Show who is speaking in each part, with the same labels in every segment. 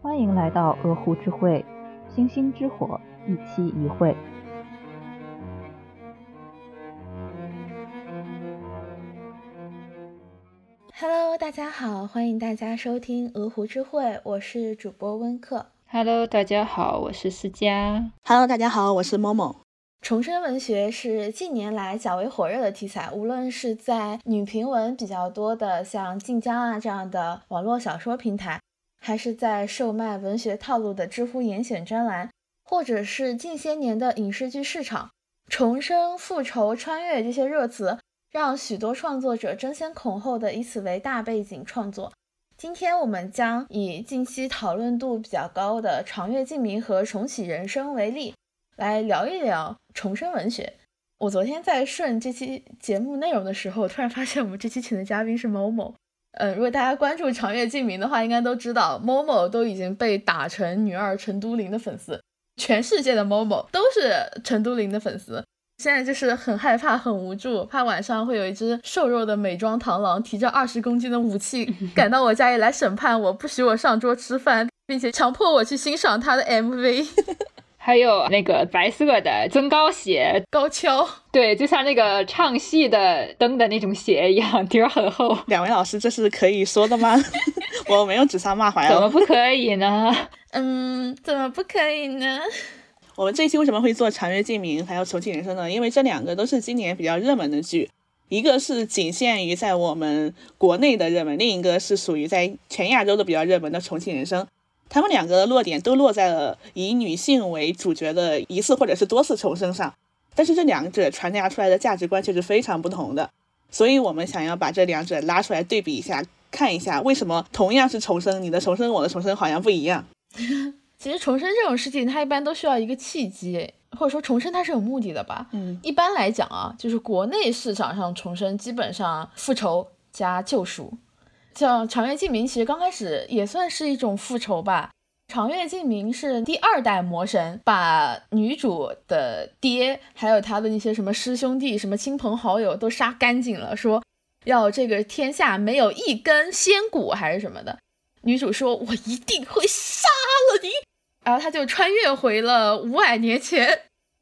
Speaker 1: 欢迎来到鹅湖之会，星星之火，一期一会。
Speaker 2: Hello，大家好，欢迎大家收听鹅湖之会，我是主播温克。
Speaker 3: Hello，大家好，我是思佳。
Speaker 4: Hello，大家好，我是某某。
Speaker 2: 重生文学是近年来较为火热的题材，无论是在女频文比较多的像晋江啊这样的网络小说平台，还是在售卖文学套路的知乎严选专栏，或者是近些年的影视剧市场，重生、复仇、穿越这些热词，让许多创作者争先恐后的以此为大背景创作。今天我们将以近期讨论度比较高的《长月烬明》和《重启人生》为例。来聊一聊重生文学。我昨天在顺这期节目内容的时候，突然发现我们这期请的嘉宾是某某。呃，如果大家关注长月烬明的话，应该都知道 Momo 都已经被打成女二陈都灵的粉丝，全世界的 Momo 都是陈都灵的粉丝。现在就是很害怕、很无助，怕晚上会有一只瘦弱的美妆螳螂提着二十公斤的武器 赶到我家里来审判我，不许我上桌吃饭，并且强迫我去欣赏他的 MV。
Speaker 3: 还有那个白色的增高鞋，
Speaker 2: 高跷，
Speaker 3: 对，就像那个唱戏的灯的那种鞋一样，底儿很厚。
Speaker 4: 两位老师，这是可以说的吗？我没有指桑骂槐
Speaker 3: 怎么不可以呢？
Speaker 2: 嗯，怎么不可以呢？
Speaker 4: 我们这一期为什么会做《长月烬明》还有《重庆人生》呢？因为这两个都是今年比较热门的剧，一个是仅限于在我们国内的热门，另一个是属于在全亚洲都比较热门的《重庆人生》。他们两个的落点都落在了以女性为主角的一次或者是多次重生上，但是这两者传达出来的价值观却是非常不同的，所以我们想要把这两者拉出来对比一下，看一下为什么同样是重生，你的重生我的重生好像不一样。
Speaker 2: 其实重生这种事情，它一般都需要一个契机，或者说重生它是有目的的吧。
Speaker 4: 嗯，
Speaker 2: 一般来讲啊，就是国内市场上重生基本上复仇加救赎。像《长月烬明》其实刚开始也算是一种复仇吧。《长月烬明》是第二代魔神把女主的爹，还有他的那些什么师兄弟、什么亲朋好友都杀干净了，说要这个天下没有一根仙骨还是什么的。女主说：“我一定会杀了你。”然后他就穿越回了五百年前。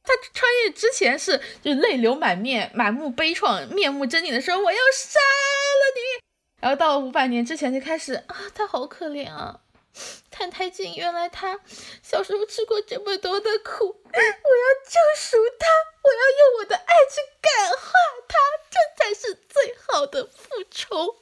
Speaker 2: 他穿越之前是就泪流满面、满目悲怆、面目狰狞的说：“我要杀。”然后到了五百年之前就开始啊，他好可怜啊，澹台烬，原来他小时候吃过这么多的苦，我要救赎他，我要用我的爱去感化他，这才是最好的复仇。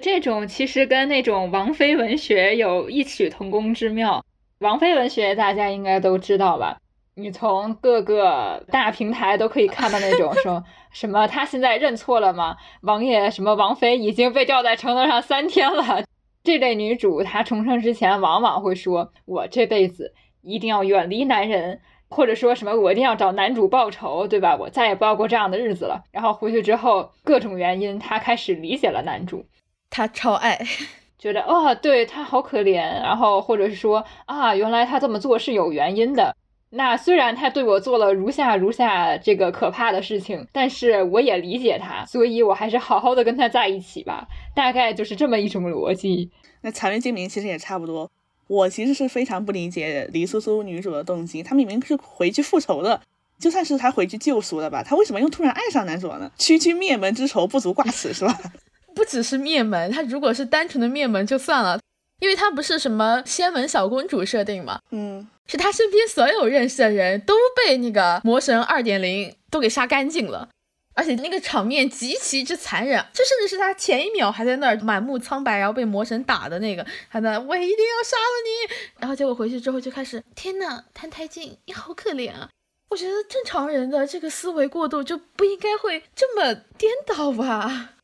Speaker 3: 这种其实跟那种王菲文学有异曲同工之妙。王菲文学大家应该都知道吧？你从各个大平台都可以看到那种说 什么他现在认错了吗？王爷什么王妃已经被吊在城楼上三天了。这类女主她重生之前往往会说：“我这辈子一定要远离男人，或者说什么我一定要找男主报仇，对吧？我再也不要过这样的日子了。”然后回去之后各种原因，她开始理解了男主，
Speaker 2: 她超爱，
Speaker 3: 觉得哦，对他好可怜。然后或者是说啊，原来他这么做是有原因的。那虽然他对我做了如下如下这个可怕的事情，但是我也理解他，所以我还是好好的跟他在一起吧。大概就是这么一种逻辑。
Speaker 4: 那《残月烬明》其实也差不多。我其实是非常不理解黎苏苏女主的动机。她明明是回去复仇的，就算是她回去救赎了吧，她为什么又突然爱上男主呢？区区灭门之仇不足挂齿是吧？
Speaker 2: 不只是灭门，她如果是单纯的灭门就算了。因为她不是什么仙门小公主设定嘛，
Speaker 4: 嗯，
Speaker 2: 是他身边所有认识的人都被那个魔神二点零都给杀干净了，而且那个场面极其之残忍，这甚至是他前一秒还在那儿满目苍白，然后被魔神打的那个，还在我一定要杀了你，然后结果回去之后就开始，天呐，澹台烬，你好可怜啊！我觉得正常人的这个思维过度就不应该会这么颠倒吧。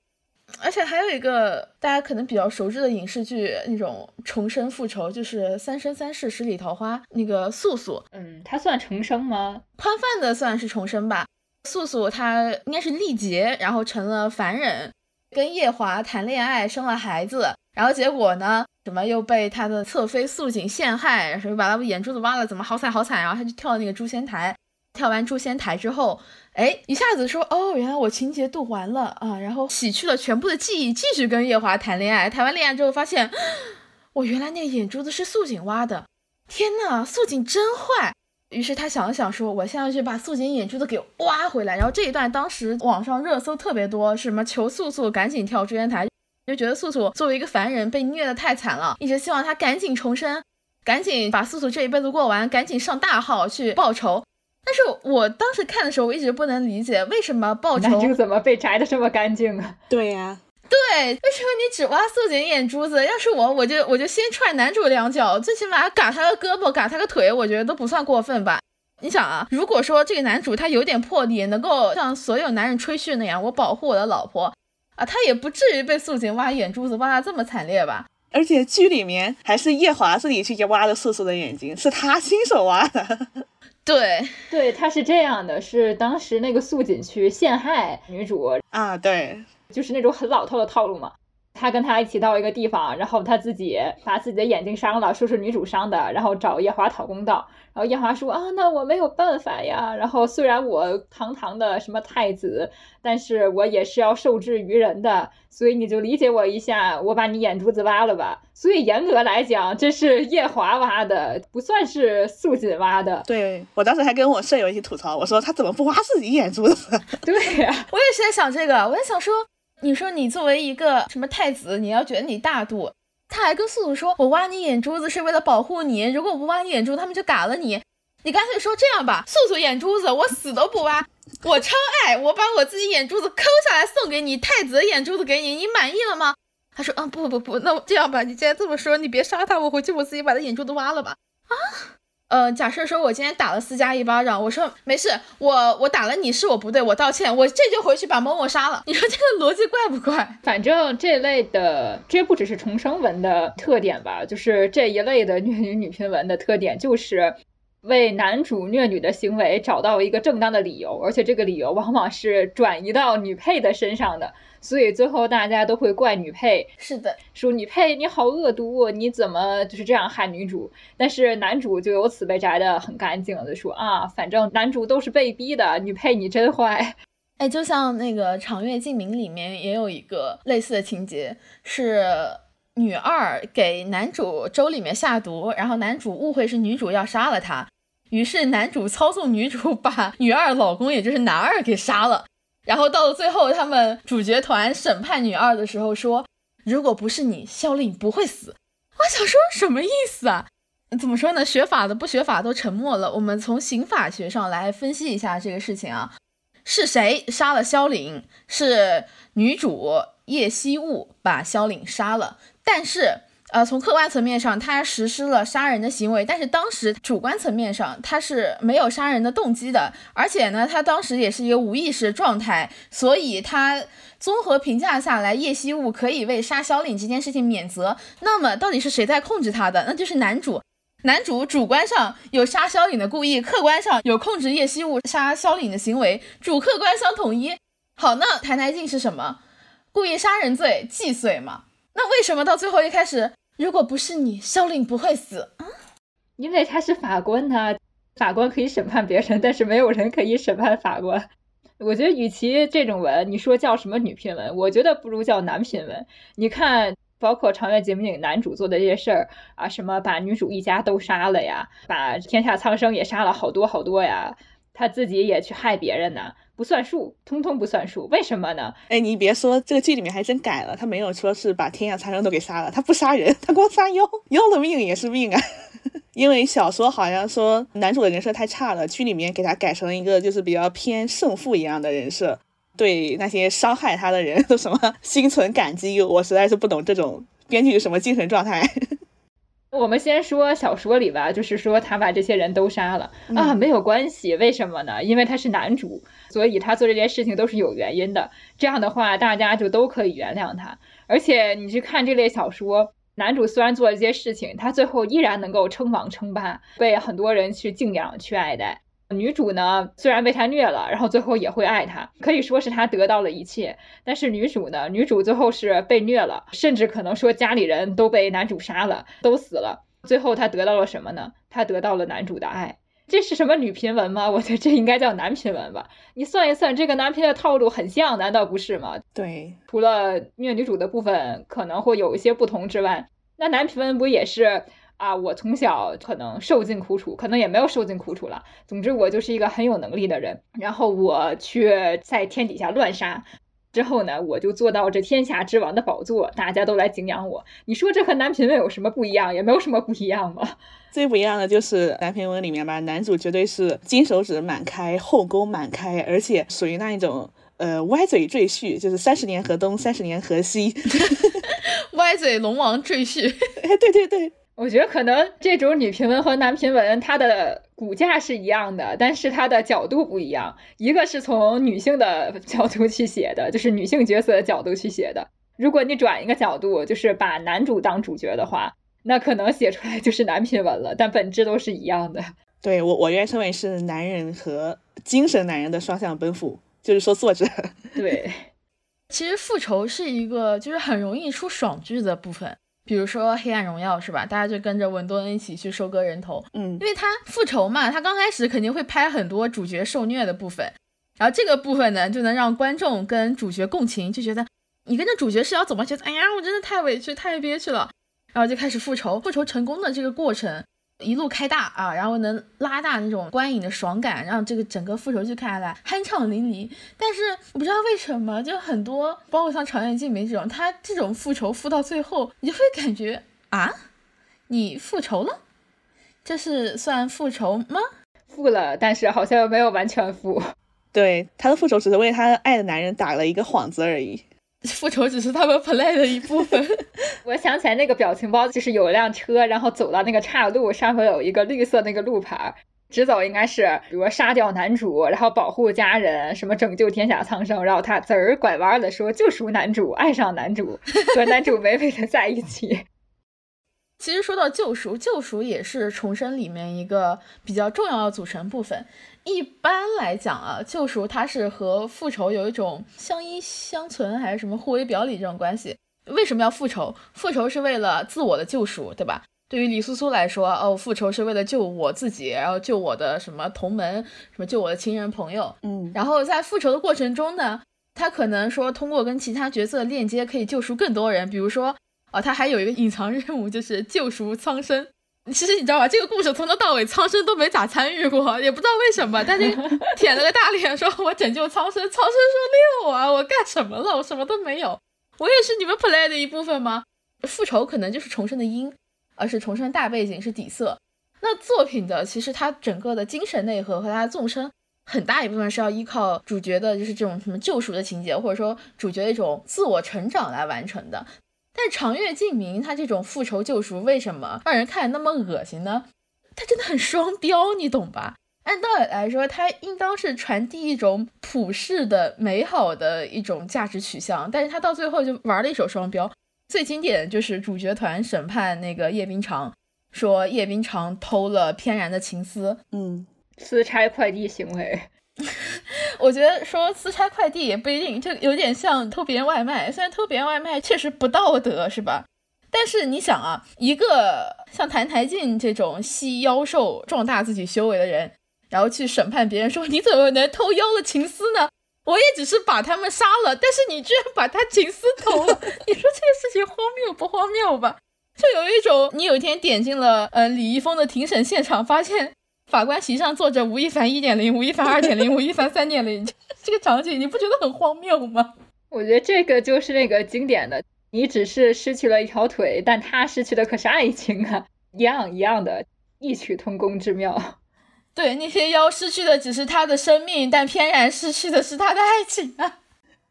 Speaker 2: 而且还有一个大家可能比较熟知的影视剧，那种重生复仇，就是《三生三世十里桃花》那个素素，
Speaker 3: 嗯，她算重生吗？
Speaker 2: 宽泛的算是重生吧。素素她应该是历劫，然后成了凡人，跟夜华谈恋爱，生了孩子，然后结果呢，什么又被他的侧妃素锦陷害，什么把他眼珠子挖了，怎么好惨好惨，然后他就跳了那个诛仙台。跳完诛仙台之后，哎，一下子说哦，原来我情节度完了啊，然后洗去了全部的记忆，继续跟夜华谈恋爱。谈完恋爱之后，发现我原来那个眼珠子是素锦挖的，天呐，素锦真坏。于是他想了想，说：“我现在去把素锦眼珠子给挖回来。”然后这一段当时网上热搜特别多，什么求素素赶紧跳追烟台，就觉得素素作为一个凡人被虐的太惨了，一直希望他赶紧重生，赶紧把素素这一辈子过完，赶紧上大号去报仇。但是我当时看的时候，我一直不能理解为什么报仇，
Speaker 3: 男主怎么被摘的这么干净啊？
Speaker 4: 对呀。
Speaker 2: 对，为什么你只挖素锦眼珠子？要是我，我就我就先踹男主两脚，最起码嘎他个胳膊，嘎他个腿，我觉得都不算过分吧？你想啊，如果说这个男主他有点魄力，能够像所有男人吹嘘那样，我保护我的老婆啊，他也不至于被素锦挖眼珠子挖的这么惨烈吧？
Speaker 4: 而且剧里面还是夜华自己去挖的素素的眼睛，是他亲手挖的。
Speaker 2: 对
Speaker 3: 对，他是这样的，是当时那个素锦去陷害女主
Speaker 4: 啊，对。
Speaker 3: 就是那种很老套的套路嘛。他跟他一起到一个地方，然后他自己把自己的眼睛伤了，说是女主伤的，然后找夜华讨公道。然后夜华说啊，那我没有办法呀。然后虽然我堂堂的什么太子，但是我也是要受制于人的，所以你就理解我一下，我把你眼珠子挖了吧。所以严格来讲，这是夜华挖的，不算是素锦挖的。
Speaker 4: 对我当时还跟我舍友一起吐槽，我说他怎么不挖自己眼珠子？
Speaker 3: 对呀，
Speaker 2: 我也是在想这个，我在想说。你说你作为一个什么太子，你要觉得你大度，他还跟素素说：“我挖你眼珠子是为了保护你，如果不挖你眼珠，他们就嘎了你。”你干脆说这样吧，素素眼珠子我死都不挖，我超爱，我把我自己眼珠子抠下来送给你，太子的眼珠子给你，你满意了吗？他说：“嗯，不不不，那这样吧，你既然这么说，你别杀他，我回去我自己把他眼珠子挖了吧。”啊。呃，假设说我今天打了思佳一巴掌，我说没事，我我打了你是我不对，我道歉，我这就回去把某某杀了。你说这个逻辑怪不怪？
Speaker 3: 反正这类的，这不只是重生文的特点吧，就是这一类的虐女女频文的特点，就是为男主虐女的行为找到一个正当的理由，而且这个理由往往是转移到女配的身上的。所以最后大家都会怪女配，
Speaker 2: 是的，
Speaker 3: 说女配你好恶毒，你怎么就是这样害女主？但是男主就由此被摘的很干净，就说啊，反正男主都是被逼的，女配你真坏。
Speaker 2: 哎，就像那个《长月烬明》里面也有一个类似的情节，是女二给男主粥里面下毒，然后男主误会是女主要杀了他，于是男主操纵女主把女二老公，也就是男二给杀了。然后到了最后，他们主角团审判女二的时候说：“如果不是你，萧令不会死。”我想说什么意思啊？怎么说呢？学法的不学法都沉默了。我们从刑法学上来分析一下这个事情啊，是谁杀了萧令？是女主叶希雾把萧令杀了，但是。呃，从客观层面上，他实施了杀人的行为，但是当时主观层面上他是没有杀人的动机的，而且呢，他当时也是一个无意识状态，所以他综合评价下来，叶希雾可以为杀萧岭这件事情免责。那么，到底是谁在控制他的？那就是男主。男主主观上有杀萧令的故意，客观上有控制叶希雾杀萧令的行为，主客观相统一。好，那台台镜是什么？故意杀人罪既遂嘛？那为什么到最后一开始，如果不是你，萧令不会死啊？
Speaker 3: 因为他是法官呐，法官可以审判别人，但是没有人可以审判法官。我觉得，与其这种文，你说叫什么女频文，我觉得不如叫男频文。你看，包括长月节目里男主做的这些事儿啊，什么把女主一家都杀了呀，把天下苍生也杀了好多好多呀，他自己也去害别人呢。不算数，通通不算数，为什么呢？
Speaker 4: 哎，你别说，这个剧里面还真改了，他没有说是把天下苍生都给杀了，他不杀人，他光杀妖，妖的命也是命啊。因为小说好像说男主的人设太差了，剧里面给他改成一个就是比较偏圣父一样的人设，对那些伤害他的人都什么 心存感激，我实在是不懂这种编剧什么精神状态。
Speaker 3: 我们先说小说里吧，就是说他把这些人都杀了啊，没有关系，为什么呢？因为他是男主，所以他做这件事情都是有原因的。这样的话，大家就都可以原谅他。而且你去看这类小说，男主虽然做了这些事情，他最后依然能够称王称霸，被很多人去敬仰、去爱戴。女主呢，虽然被他虐了，然后最后也会爱他，可以说是他得到了一切。但是女主呢，女主最后是被虐了，甚至可能说家里人都被男主杀了，都死了。最后她得到了什么呢？她得到了男主的爱。这是什么女频文吗？我觉得这应该叫男频文吧。你算一算，这个男频的套路很像，难道不是吗？
Speaker 4: 对，
Speaker 3: 除了虐女主的部分可能会有一些不同之外。那男频文不也是啊？我从小可能受尽苦楚，可能也没有受尽苦楚了。总之，我就是一个很有能力的人。然后我去在天底下乱杀，之后呢，我就坐到这天下之王的宝座，大家都来敬仰我。你说这和男频文有什么不一样？也没有什么不一样嘛。
Speaker 4: 最不一样的就是男频文里面吧，男主绝对是金手指满开，后宫满开，而且属于那一种呃歪嘴赘婿，就是三十年河东，三十年河西。
Speaker 2: 歪嘴龙王赘婿，
Speaker 4: 哎，对对对，
Speaker 3: 我觉得可能这种女频文和男频文，它的骨架是一样的，但是它的角度不一样。一个是从女性的 角度去写的，就是女性角色的角度去写的。如果你转一个角度，就是把男主当主角的话，那可能写出来就是男频文了，但本质都是一样的。
Speaker 4: 对我，我愿称为是男人和精神男人的双向奔赴，就是说作者
Speaker 3: 对。
Speaker 2: 其实复仇是一个就是很容易出爽剧的部分，比如说《黑暗荣耀》是吧？大家就跟着文多恩一起去收割人头，
Speaker 4: 嗯，
Speaker 2: 因为他复仇嘛，他刚开始肯定会拍很多主角受虐的部分，然后这个部分呢就能让观众跟主角共情，就觉得你跟着主角是要怎么觉得？哎呀，我真的太委屈、太憋屈了，然后就开始复仇，复仇成功的这个过程。一路开大啊，然后能拉大那种观影的爽感，让这个整个复仇剧看下来酣畅淋漓。但是我不知道为什么，就很多，包括像《长月烬明》这种，他这种复仇复到最后，你就会感觉啊，你复仇了，这是算复仇吗？
Speaker 3: 复了，但是好像又没有完全复。
Speaker 4: 对，他的复仇只是为他爱的男人打了一个幌子而已。
Speaker 2: 复仇只是他们 play 的一部分。
Speaker 3: 我想起来那个表情包，就是有一辆车，然后走到那个岔路，上面有一个绿色那个路牌，直走应该是，比如说杀掉男主，然后保护家人，什么拯救天下苍生，然后他滋儿拐弯的说救赎男主，爱上男主，和男主美美的在一起。
Speaker 2: 其实说到救赎，救赎也是重生里面一个比较重要的组成部分。一般来讲啊，救赎它是和复仇有一种相依相存，还是什么互为表里这种关系。为什么要复仇？复仇是为了自我的救赎，对吧？对于李苏苏来说，哦，复仇是为了救我自己，然后救我的什么同门，什么救我的亲人朋友。
Speaker 4: 嗯，
Speaker 2: 然后在复仇的过程中呢，他可能说通过跟其他角色链接，可以救赎更多人。比如说，啊，他还有一个隐藏任务，就是救赎苍生。其实你知道吧，这个故事从头到尾苍生都没咋参与过，也不知道为什么，他就舔了个大脸，说我拯救苍生，苍生说六啊，我干什么了？我什么都没有，我也是你们 play 的一部分吗？复仇可能就是重生的因，而是重生大背景是底色。那作品的其实它整个的精神内核和它的纵深，很大一部分是要依靠主角的就是这种什么救赎的情节，或者说主角一种自我成长来完成的。但长月烬明他这种复仇救赎为什么让人看那么恶心呢？他真的很双标，你懂吧？按道理来说，他应当是传递一种普世的美好的一种价值取向，但是他到最后就玩了一手双标。最经典的就是主角团审判那个叶冰裳，说叶冰裳偷了翩然的情丝，
Speaker 4: 嗯，
Speaker 3: 私拆快递行为。
Speaker 2: 我觉得说私拆快递也不一定，就有点像偷别人外卖。虽然偷别人外卖确实不道德，是吧？但是你想啊，一个像谭台烬这种吸妖兽壮大自己修为的人，然后去审判别人说你怎么能偷妖的情丝呢？我也只是把他们杀了，但是你居然把他情丝偷了，你说这个事情荒谬不荒谬吧？就有一种你有一天点进了呃李易峰的庭审现场，发现。法官席上坐着吴亦凡一点零、吴亦凡二点零、吴亦凡三点零，这个场景你不觉得很荒谬吗？
Speaker 3: 我觉得这个就是那个经典的，你只是失去了一条腿，但他失去的可是爱情啊，一样一样的异曲同工之妙。
Speaker 2: 对，那些妖失去的只是他的生命，但翩然失去的是他的爱情啊，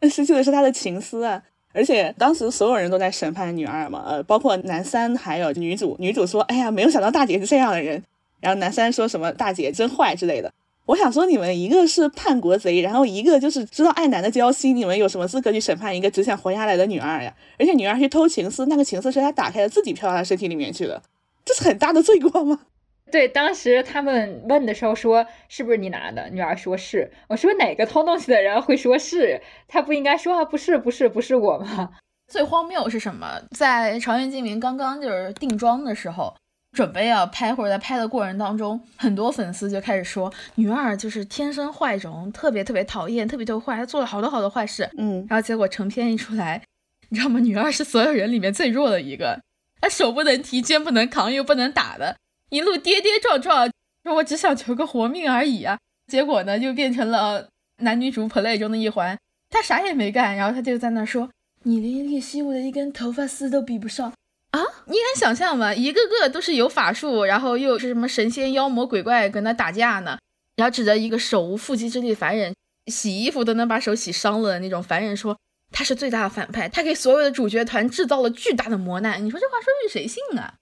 Speaker 4: 失去的是他的情思啊。而且当时所有人都在审判女二嘛，呃，包括男三还有女主，女主说：“哎呀，没有想到大姐是这样的人。”然后男三说什么大姐真坏之类的，我想说你们一个是叛国贼，然后一个就是知道爱男的娇妻，你们有什么资格去审判一个只想活下来的女二呀？而且女二去偷情丝，那个情丝是她打开了自己飘到她身体里面去的，这是很大的罪过吗？
Speaker 3: 对，当时他们问的时候说是不是你拿的？女儿说是。我说哪个偷东西的人会说是？他不应该说啊，不是不是不是我吗？
Speaker 2: 最荒谬是什么？在长月烬明刚刚就是定妆的时候。准备要拍或者在拍的过程当中，很多粉丝就开始说女二就是天生坏种，特别特别讨厌，特别特别坏，她做了好多好多坏事。
Speaker 4: 嗯，
Speaker 2: 然后结果成片一出来，你知道吗？女二是所有人里面最弱的一个。她手不能提，肩不能扛，又不能打的，一路跌跌撞撞，说我只想求个活命而已啊！结果呢，就变成了男女主 play 中的一环。她啥也没干，然后她就在那说：“你连叶西武的一根头发丝都比不上啊！”你敢想象吗？一个个都是有法术，然后又是什么神仙、妖魔鬼怪跟他打架呢？然后指着一个手无缚鸡之力的凡人，洗衣服都能把手洗伤了的那种凡人说。他是最大的反派，他给所有的主角团制造了巨大的磨难。你说这话说句谁信啊？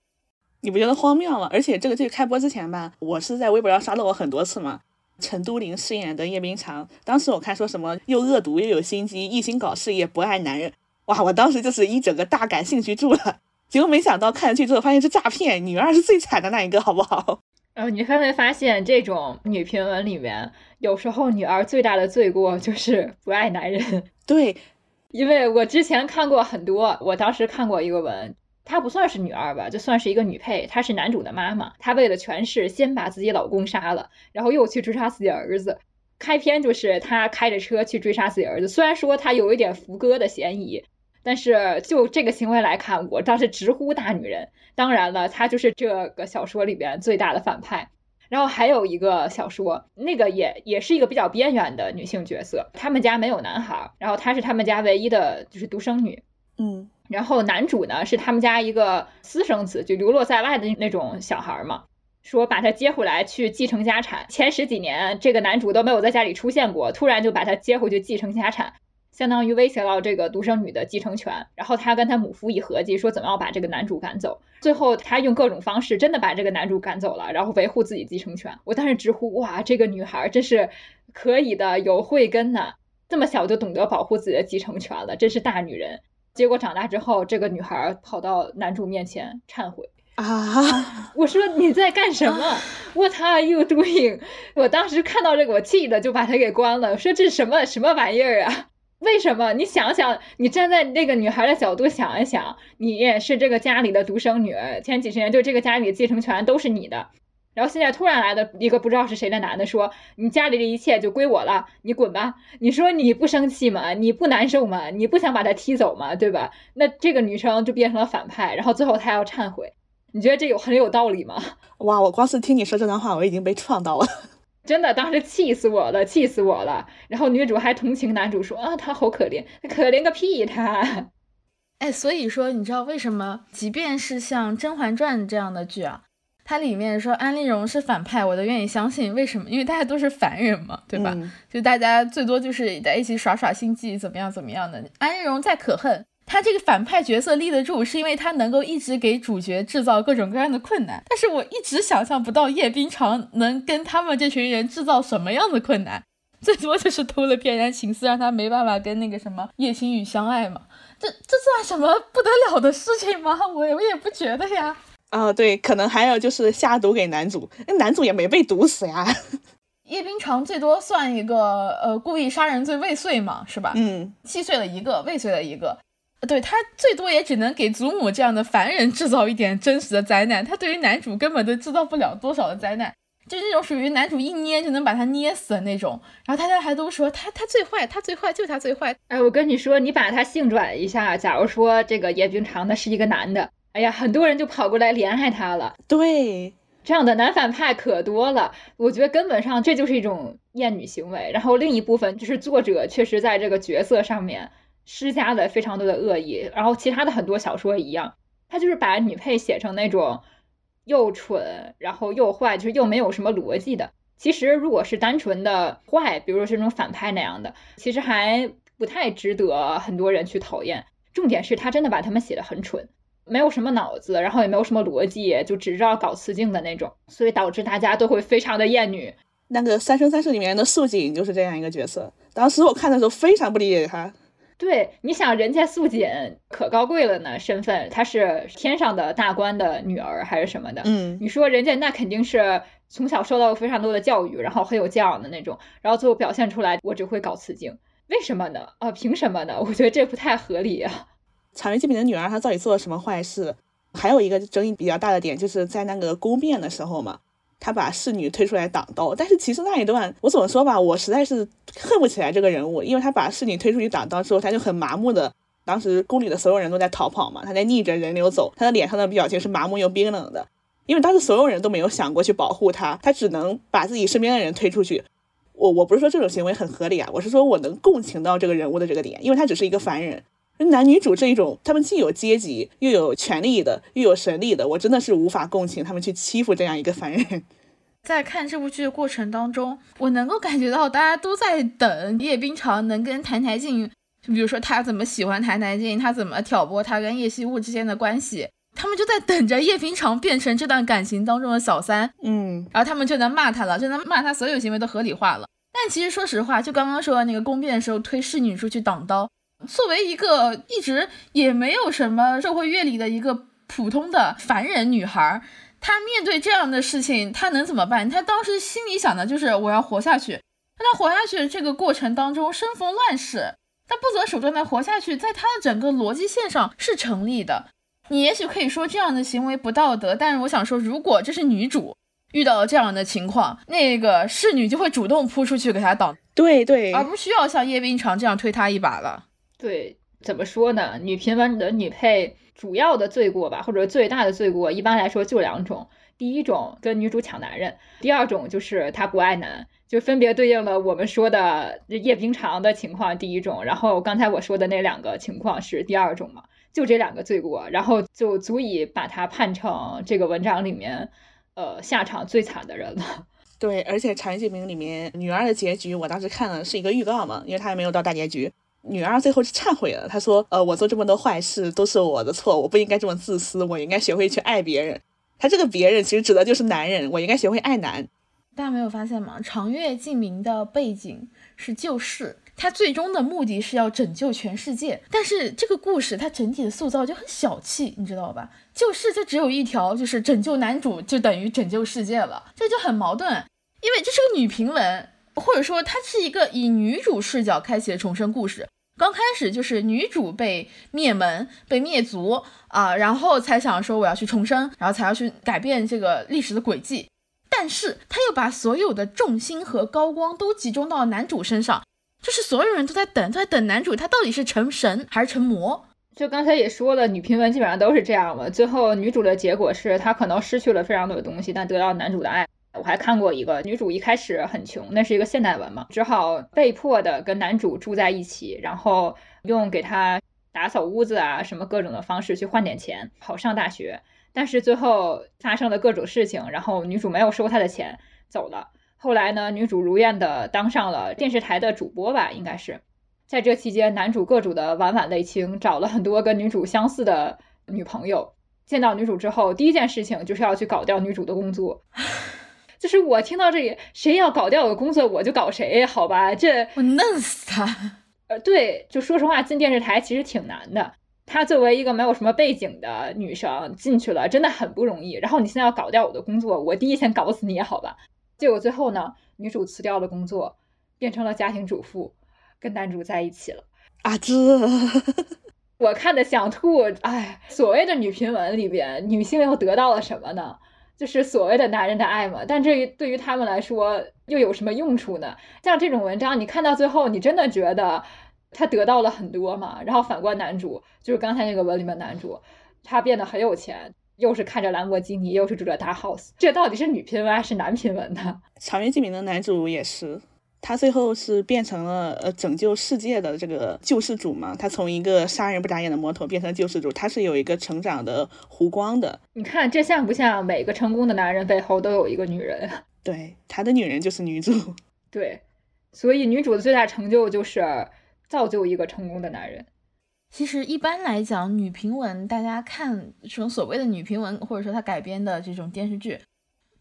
Speaker 4: 你不觉得荒谬吗？而且这个剧开播之前吧，我是在微博上刷到过很多次嘛。陈都灵饰演的叶冰裳，当时我看说什么又恶毒又有心机，一心搞事业不爱男人。哇，我当时就是一整个大感兴趣住了。结果没想到看下去之后发现是诈骗，女二是最惨的那一个，好不好？
Speaker 3: 然 后你会不会发现这种女评文里面，有时候女二最大的罪过就是不爱男人。
Speaker 4: 对。
Speaker 3: 因为我之前看过很多，我当时看过一个文，她不算是女二吧，就算是一个女配，她是男主的妈妈，她为了权势，先把自己老公杀了，然后又去追杀自己儿子。开篇就是她开着车去追杀自己儿子，虽然说她有一点扶哥的嫌疑，但是就这个行为来看，我当时直呼大女人。当然了，她就是这个小说里边最大的反派。然后还有一个小说，那个也也是一个比较边缘的女性角色，他们家没有男孩，然后她是他们家唯一的就是独生女，
Speaker 4: 嗯，
Speaker 3: 然后男主呢是他们家一个私生子，就流落在外的那种小孩嘛，说把他接回来去继承家产，前十几年这个男主都没有在家里出现过，突然就把他接回去继承家产。相当于威胁到这个独生女的继承权，然后他跟他母夫一合计，说怎么要把这个男主赶走。最后他用各种方式真的把这个男主赶走了，然后维护自己继承权。我当时直呼哇，这个女孩真是可以的，有慧根呐，这么小就懂得保护自己的继承权了，真是大女人。结果长大之后，这个女孩跑到男主面前忏悔
Speaker 4: 啊！
Speaker 3: 我说你在干什么？What are you doing？我当时看到这个，我气的就把他给关了，说这是什么什么玩意儿啊？为什么？你想想，你站在那个女孩的角度想一想，你也是这个家里的独生女，前几十年就这个家里的继承权都是你的，然后现在突然来的一个不知道是谁的男的说，你家里的一切就归我了，你滚吧！你说你不生气吗？你不难受吗？你不想把他踢走吗？对吧？那这个女生就变成了反派，然后最后她要忏悔，你觉得这有很有道理吗？
Speaker 4: 哇，我光是听你说这段话，我已经被创到了。
Speaker 3: 真的，当时气死我了，气死我了。然后女主还同情男主，说啊，他好可怜，可怜个屁他。
Speaker 2: 哎，所以说，你知道为什么，即便是像《甄嬛传》这样的剧啊，它里面说安陵容是反派，我都愿意相信。为什么？因为大家都是凡人嘛，对吧？就大家最多就是在一起耍耍心计，怎么样怎么样的。安陵容再可恨。他这个反派角色立得住，是因为他能够一直给主角制造各种各样的困难。但是我一直想象不到叶冰裳能跟他们这群人制造什么样的困难，最多就是偷了翩然情思，让他没办法跟那个什么叶星宇相爱嘛。这这算什么不得了的事情吗？我我也不觉得呀。
Speaker 4: 啊，对，可能还有就是下毒给男主，那男主也没被毒死呀。
Speaker 2: 叶冰裳最多算一个呃故意杀人罪未遂嘛，是吧？
Speaker 4: 嗯，
Speaker 2: 七岁了一个，未遂了一个。对他最多也只能给祖母这样的凡人制造一点真实的灾难，他对于男主根本都制造不了多少的灾难，就是那种属于男主一捏就能把他捏死的那种。然后大家还都说他他最坏，他最坏，就他最坏。
Speaker 3: 哎，我跟你说，你把他性转一下，假如说这个叶冰长的是一个男的，哎呀，很多人就跑过来怜爱他了。
Speaker 4: 对，
Speaker 3: 这样的男反派可多了。我觉得根本上这就是一种厌女行为。然后另一部分就是作者确实在这个角色上面。施加了非常多的恶意，然后其他的很多小说一样，他就是把女配写成那种又蠢，然后又坏，就是又没有什么逻辑的。其实如果是单纯的坏，比如说是那种反派那样的，其实还不太值得很多人去讨厌。重点是他真的把他们写的很蠢，没有什么脑子，然后也没有什么逻辑，就只知道搞雌竞的那种，所以导致大家都会非常的厌女。
Speaker 4: 那个《三生三世》里面的素锦就是这样一个角色，当时我看的时候非常不理解他。
Speaker 3: 对，你想人家素锦可高贵了呢，身份她是天上的大官的女儿还是什么的？
Speaker 4: 嗯，
Speaker 3: 你说人家那肯定是从小受到非常多的教育，然后很有教养的那种，然后最后表现出来我只会搞雌竞，为什么呢？啊，凭什么呢？我觉得这不太合理啊。
Speaker 4: 草原祭品的女儿她到底做了什么坏事？还有一个争议比较大的点，就是在那个宫变的时候嘛。他把侍女推出来挡刀，但是其实那一段我怎么说吧，我实在是恨不起来这个人物，因为他把侍女推出去挡刀之后，他就很麻木的当时宫里的所有人都在逃跑嘛，他在逆着人流走，他的脸上的表情是麻木又冰冷的，因为当时所有人都没有想过去保护他，他只能把自己身边的人推出去。我我不是说这种行为很合理啊，我是说我能共情到这个人物的这个点，因为他只是一个凡人。男女主这一种，他们既有阶级，又有权力的，又有神力的，我真的是无法共情他们去欺负这样一个凡人。
Speaker 2: 在看这部剧的过程当中，我能够感觉到大家都在等叶冰裳能跟谭台烬。就比如说他怎么喜欢谭台烬，他怎么挑拨他跟叶惜雾之间的关系，他们就在等着叶冰裳变成这段感情当中的小三，
Speaker 4: 嗯，
Speaker 2: 然后他们就能骂他了，就能骂他所有行为都合理化了。但其实说实话，就刚刚说的那个宫变的时候推侍女出去挡刀，作为一个一直也没有什么社会阅历的一个普通的凡人女孩，她面对这样的事情，她能怎么办？她当时心里想的就是我要活下去。那她活下去这个过程当中，生逢乱世。她不择手段的活下去，在她的整个逻辑线上是成立的。你也许可以说这样的行为不道德，但是我想说，如果这是女主遇到了这样的情况，那个侍女就会主动扑出去给他挡，
Speaker 4: 对对，
Speaker 2: 而不需要像叶冰裳这样推他一把了。
Speaker 3: 对，怎么说呢？女频文的女配主要的罪过吧，或者最大的罪过，一般来说就两种：第一种跟女主抢男人，第二种就是她不爱男。就分别对应了我们说的叶冰常的情况，第一种，然后刚才我说的那两个情况是第二种嘛，就这两个罪过，然后就足以把他判成这个文章里面，呃，下场最惨的人了。
Speaker 4: 对，而且《长月烬明》里面女二的结局，我当时看了是一个预告嘛，因为她还没有到大结局。女二最后是忏悔了，她说：“呃，我做这么多坏事都是我的错，我不应该这么自私，我应该学会去爱别人。”她这个别人其实指的就是男人，我应该学会爱男。
Speaker 2: 大家没有发现吗？长月烬明的背景是救世，他最终的目的是要拯救全世界。但是这个故事它整体的塑造就很小气，你知道吧？救世就只有一条，就是拯救男主就等于拯救世界了，这就很矛盾。因为这是个女频文，或者说它是一个以女主视角开启的重生故事。刚开始就是女主被灭门、被灭族啊，然后才想说我要去重生，然后才要去改变这个历史的轨迹。但是他又把所有的重心和高光都集中到男主身上，就是所有人都在等，在等男主他到底是成神还是成魔。
Speaker 3: 就刚才也说了，女频文基本上都是这样嘛。最后女主的结果是她可能失去了非常多的东西，但得到男主的爱。我还看过一个女主一开始很穷，那是一个现代文嘛，只好被迫的跟男主住在一起，然后用给他打扫屋子啊什么各种的方式去换点钱，好上大学。但是最后发生了各种事情，然后女主没有收他的钱走了。后来呢，女主如愿的当上了电视台的主播吧，应该是。在这期间，男主各种的晚晚泪倾，找了很多跟女主相似的女朋友。见到女主之后，第一件事情就是要去搞掉女主的工作。就是我听到这里，谁要搞掉我的工作，我就搞谁，好吧？这
Speaker 2: 我弄死他。
Speaker 3: 呃，对，就说实话，进电视台其实挺难的。她作为一个没有什么背景的女生进去了，真的很不容易。然后你现在要搞掉我的工作，我第一先搞死你也好吧。结果最后呢，女主辞掉了工作，变成了家庭主妇，跟男主在一起了。
Speaker 4: 啊，这
Speaker 3: 我看的想吐。哎，所谓的女频文里边，女性又得到了什么呢？就是所谓的男人的爱嘛。但这对于他们来说又有什么用处呢？像这种文章，你看到最后，你真的觉得。他得到了很多嘛，然后反观男主，就是刚才那个文里面男主，他变得很有钱，又是看着兰博基尼，又是住着大 house，这到底是女频文还是男频文呢？
Speaker 4: 长月烬明的男主也是，他最后是变成了呃拯救世界的这个救世主嘛，他从一个杀人不眨眼的魔头变成救世主，他是有一个成长的弧光的。
Speaker 3: 你看这像不像每个成功的男人背后都有一个女人？
Speaker 4: 对，他的女人就是女主。
Speaker 3: 对，所以女主的最大成就就是。造就一个成功的男人。
Speaker 2: 其实一般来讲，女评文大家看这种所谓的女评文，或者说她改编的这种电视剧，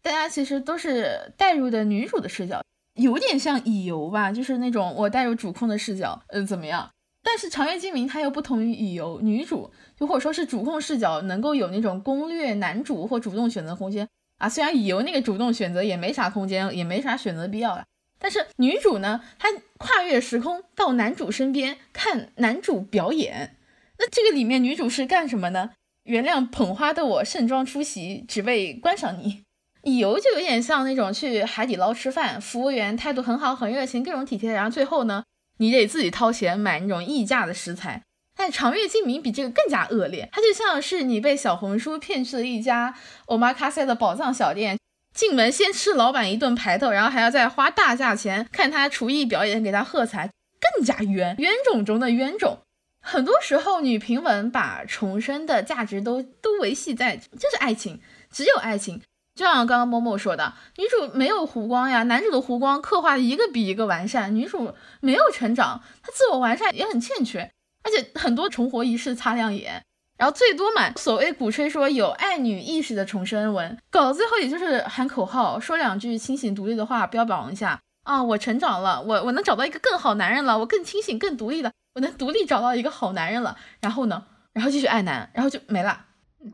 Speaker 2: 大家其实都是带入的女主的视角，有点像乙游吧，就是那种我带有主控的视角，呃，怎么样？但是长月烬明它又不同于乙游，女主就或者说是主控视角能够有那种攻略男主或主动选择空间啊。虽然乙游那个主动选择也没啥空间，也没啥选择必要了。但是女主呢，她跨越时空到男主身边看男主表演，那这个里面女主是干什么呢？原谅捧花的我盛装出席，只为观赏你。理由就有点像那种去海底捞吃饭，服务员态度很好，很热情，各种体贴，然后最后呢，你得自己掏钱买那种溢价的食材。但《长月烬明》比这个更加恶劣，它就像是你被小红书骗去了一家 omakase 的宝藏小店，进门先吃老板一顿排头，然后还要再花大价钱看他厨艺表演，给他喝彩，更加冤冤种中的冤种。很多时候，女评文把重生的价值都都维系在就是爱情，只有爱情。就像刚刚默默说的，女主没有弧光呀，男主的弧光刻画的一个比一个完善，女主没有成长，她自我完善也很欠缺，而且很多重活仪式擦亮眼，然后最多嘛，所谓鼓吹说有爱女意识的重生文，搞到最后也就是喊口号，说两句清醒独立的话，标榜一下啊，我成长了，我我能找到一个更好男人了，我更清醒更独立了，我能独立找到一个好男人了，然后呢，然后继续爱男，然后就没了。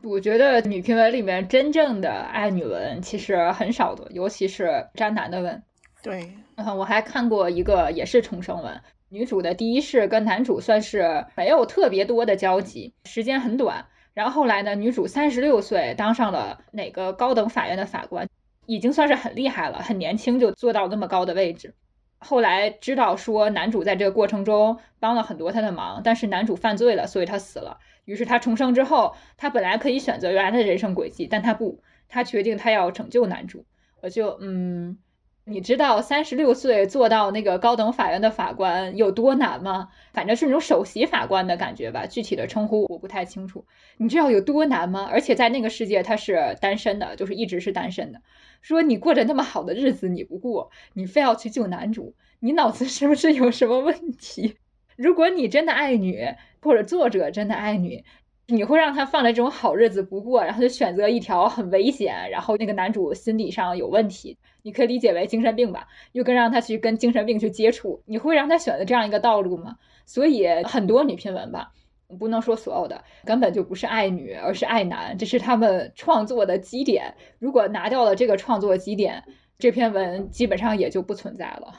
Speaker 3: 我觉得女评委里面真正的爱女文其实很少的，尤其是渣男的文。
Speaker 4: 对，
Speaker 3: 嗯，我还看过一个也是重生文，女主的第一世跟男主算是没有特别多的交集，时间很短。然后后来呢，女主三十六岁当上了哪个高等法院的法官，已经算是很厉害了，很年轻就做到那么高的位置。后来知道说男主在这个过程中帮了很多他的忙，但是男主犯罪了，所以他死了。于是他重生之后，他本来可以选择原来的人生轨迹，但他不，他决定他要拯救男主。我就嗯，你知道三十六岁做到那个高等法院的法官有多难吗？反正是那种首席法官的感觉吧，具体的称呼我不太清楚。你知道有多难吗？而且在那个世界他是单身的，就是一直是单身的。说你过着那么好的日子你不过，你非要去救男主，你脑子是不是有什么问题？如果你真的爱女，或者作者真的爱女，你会让他放着这种好日子不过，然后就选择一条很危险，然后那个男主心理上有问题，你可以理解为精神病吧，又跟让他去跟精神病去接触，你会让他选择这样一个道路吗？所以很多女评文吧，不能说所有的，根本就不是爱女，而是爱男，这是他们创作的基点。如果拿掉了这个创作基点，这篇文基本上也就不存在了。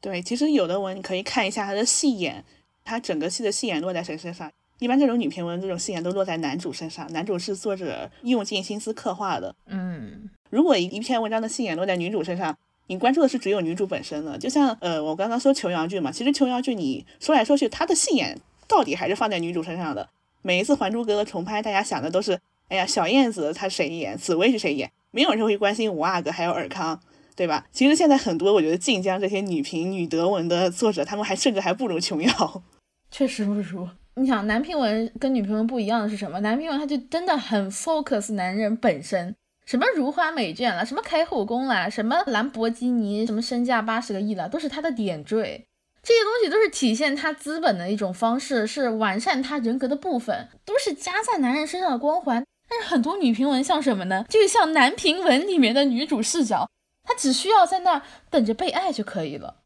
Speaker 4: 对，其实有的文你可以看一下他的戏眼，他整个戏的戏眼落在谁身上？一般这种女评文这种戏眼都落在男主身上，男主是作者用尽心思刻画的。
Speaker 2: 嗯，
Speaker 4: 如果一一篇文章的戏眼落在女主身上，你关注的是只有女主本身的。就像呃，我刚刚说琼瑶剧嘛，其实琼瑶剧你说来说去，它的戏眼到底还是放在女主身上的。每一次《还珠格格》重拍，大家想的都是，哎呀，小燕子她谁演，紫薇是谁演，没有人会关心五阿哥还有尔康。对吧？其实现在很多，我觉得晋江这些女评女德文的作者，他们还甚至还不如琼瑶，
Speaker 2: 确实不如。你想，男评文跟女评文不一样的是什么？男评文他就真的很 focus 男人本身，什么如花美眷了，什么开后宫了，什么兰博基尼，什么身价八十个亿了，都是他的点缀。这些东西都是体现他资本的一种方式，是完善他人格的部分，都是加在男人身上的光环。但是很多女评文像什么呢？就像男评文里面的女主视角。他只需要在那儿等着被爱就可以了，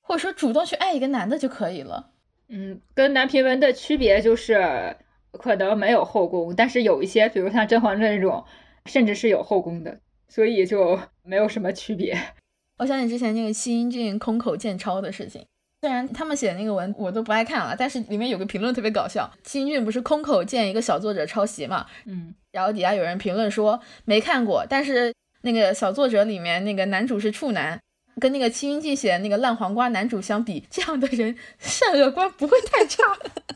Speaker 2: 或者说主动去爱一个男的就可以了。
Speaker 3: 嗯，跟男评文的区别就是可能没有后宫，但是有一些，比如像《甄嬛传》这种，甚至是有后宫的，所以就没有什么区别。
Speaker 2: 我想起之前那个戚英俊空口见抄的事情，虽然他们写的那个文我都不爱看了，但是里面有个评论特别搞笑，戚英俊不是空口见一个小作者抄袭嘛，
Speaker 3: 嗯，
Speaker 2: 然后底下有人评论说没看过，但是。那个小作者里面那个男主是处男，跟那个七云记写的那个烂黄瓜男主相比，这样的人善恶观不会太差。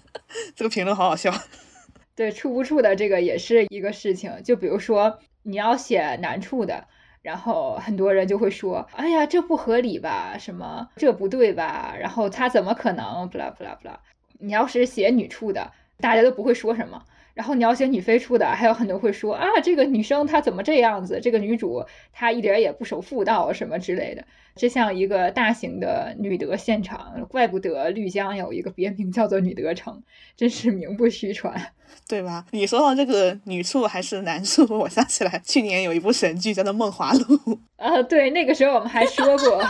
Speaker 4: 这个评论好好笑。
Speaker 3: 对，处不处的这个也是一个事情。就比如说你要写男处的，然后很多人就会说：“哎呀，这不合理吧？什么这不对吧？然后他怎么可能？不啦不啦不啦。”你要是写女处的，大家都不会说什么。然后你要写女飞出的，还有很多会说啊，这个女生她怎么这样子？这个女主她一点也不守妇道什么之类的，这像一个大型的女德现场，怪不得绿江有一个别名叫做女德城，真是名不虚传，
Speaker 4: 对吧？你说到这个女处还是男处，我想起来去年有一部神剧叫做《梦华录》
Speaker 3: 啊，对，那个时候我们还说过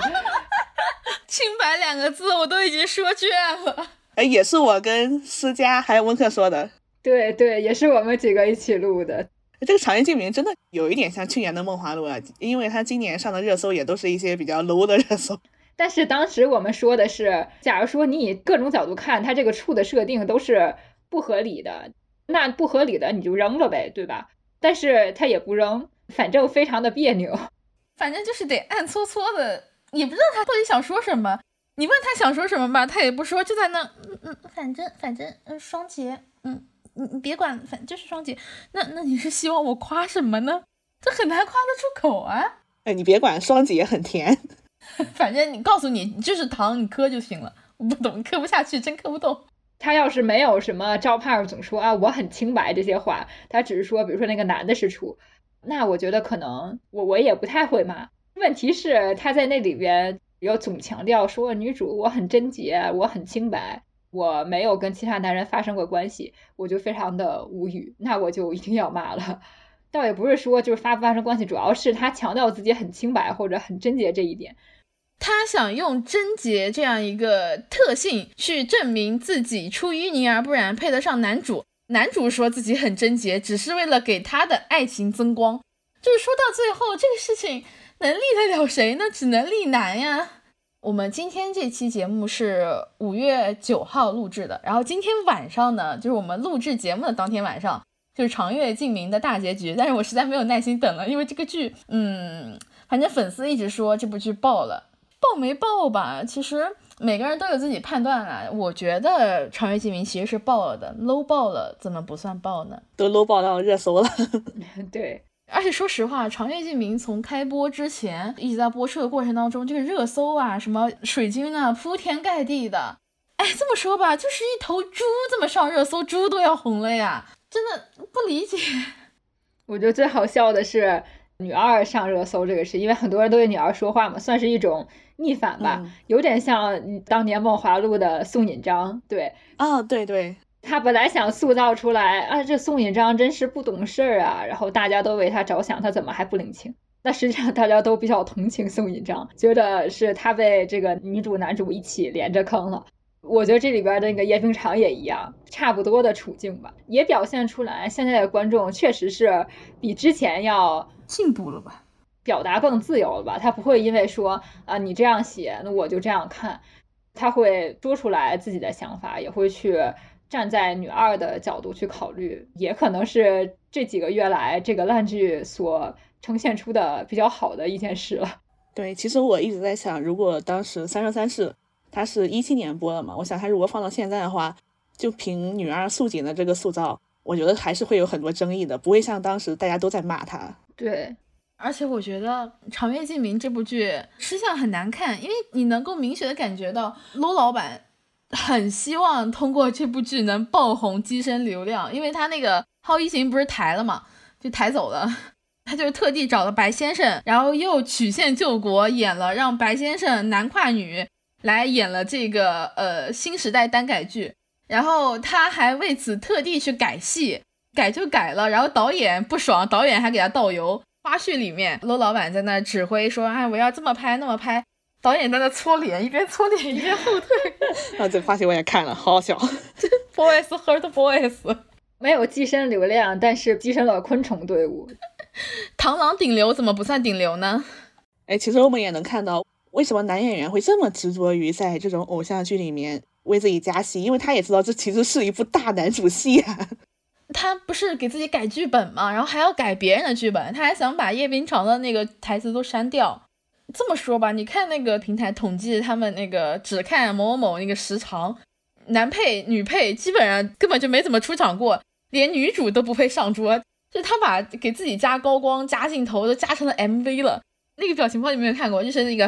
Speaker 2: 清白两个字，我都已经说倦了。
Speaker 4: 哎，也是我跟思佳还有温克说的。
Speaker 3: 对对，也是我们几个一起录的。
Speaker 4: 这个《长夜烬明》真的有一点像去年的《梦华录》啊，因为他今年上的热搜也都是一些比较 low 的热搜。
Speaker 3: 但是当时我们说的是，假如说你以各种角度看，他这个处的设定都是不合理的，那不合理的你就扔了呗，对吧？但是他也不扔，反正非常的别扭，
Speaker 2: 反正就是得暗搓搓的，也不知道他到底想说什么。你问他想说什么吧，他也不说，就在那，嗯嗯，反正反正，嗯，双节，嗯，你你别管，反正就是双姐。那那你是希望我夸什么呢？这很难夸得出口啊。
Speaker 4: 哎，你别管，双节很甜。
Speaker 2: 反正你告诉你，你就是糖，你磕就行了。我不懂，磕不下去，真磕不动。
Speaker 3: 他要是没有什么招牌总说啊我很清白这些话，他只是说，比如说那个男的是处，那我觉得可能我我也不太会骂。问题是他在那里边。要总强调说女主我很贞洁，我很清白，我没有跟其他男人发生过关系，我就非常的无语，那我就一定要骂了。倒也不是说就是发不发生关系，主要是他强调自己很清白或者很贞洁这一点，
Speaker 2: 他想用贞洁这样一个特性去证明自己出淤泥而不染，配得上男主。男主说自己很贞洁，只是为了给他的爱情增光。就是说到最后，这个事情。能立得了谁呢？只能立男呀。我们今天这期节目是五月九号录制的，然后今天晚上呢，就是我们录制节目的当天晚上，就是《长月烬明》的大结局。但是我实在没有耐心等了，因为这个剧，嗯，反正粉丝一直说这部剧爆了，爆没爆吧？其实每个人都有自己判断啊。我觉得《长月烬明》其实是爆了的，low 爆了，怎么不算爆呢？
Speaker 4: 都 low 爆到热搜了。
Speaker 3: 对。
Speaker 2: 而且说实话，《长月烬明》从开播之前一直在播出的过程当中，这个热搜啊，什么水军啊，铺天盖地的。哎，这么说吧，就是一头猪这么上热搜，猪都要红了呀！真的不理解。
Speaker 3: 我觉得最好笑的是女二上热搜这个事，因为很多人都对女二说话嘛，算是一种逆反吧，有点像当年《梦华录》的宋引章。对，
Speaker 4: 啊，对对。
Speaker 3: 他本来想塑造出来啊，这宋引章真是不懂事儿啊，然后大家都为他着想，他怎么还不领情？那实际上大家都比较同情宋引章，觉得是他被这个女主男主一起连着坑了。我觉得这里边那个叶冰裳也一样，差不多的处境吧，也表现出来现在的观众确实是比之前要
Speaker 2: 进步了吧，
Speaker 3: 表达更自由了吧？他不会因为说啊你这样写，那我就这样看，他会说出来自己的想法，也会去。站在女二的角度去考虑，也可能是这几个月来这个烂剧所呈现出的比较好的一件事了。
Speaker 4: 对，其实我一直在想，如果当时《三生三世》它是一七年播的嘛，我想它如果放到现在的话，就凭女二素锦的这个塑造，我觉得还是会有很多争议的，不会像当时大家都在骂她。
Speaker 3: 对，
Speaker 2: 而且我觉得《长月烬明》这部剧吃相很难看，因为你能够明显的感觉到罗老板。很希望通过这部剧能爆红、跻身流量，因为他那个《浩一行》不是抬了嘛，就抬走了。他就特地找了白先生，然后又曲线救国，演了让白先生男跨女来演了这个呃新时代单改剧。然后他还为此特地去改戏，改就改了。然后导演不爽，导演还给他倒油。花絮里面，罗老板在那指挥说：“哎，我要这么拍，那么拍。”导演在那搓脸，一边搓脸一边后退。
Speaker 4: 啊，这发型我也看了，好好笑。
Speaker 2: Boys hurt boys，
Speaker 3: 没有跻身流量，但是跻身了昆虫队伍。
Speaker 2: 螳螂顶流怎么不算顶流呢？
Speaker 4: 哎，其实我们也能看到，为什么男演员会这么执着于在这种偶像剧里面为自己加戏，因为他也知道这其实是一部大男主戏啊。
Speaker 2: 他不是给自己改剧本嘛，然后还要改别人的剧本，他还想把叶冰裳的那个台词都删掉。这么说吧，你看那个平台统计，他们那个只看某某某那个时长，男配、女配基本上根本就没怎么出场过，连女主都不配上桌。就他把给自己加高光、加镜头都加成了 MV 了。那个表情包有没有看过？就是那个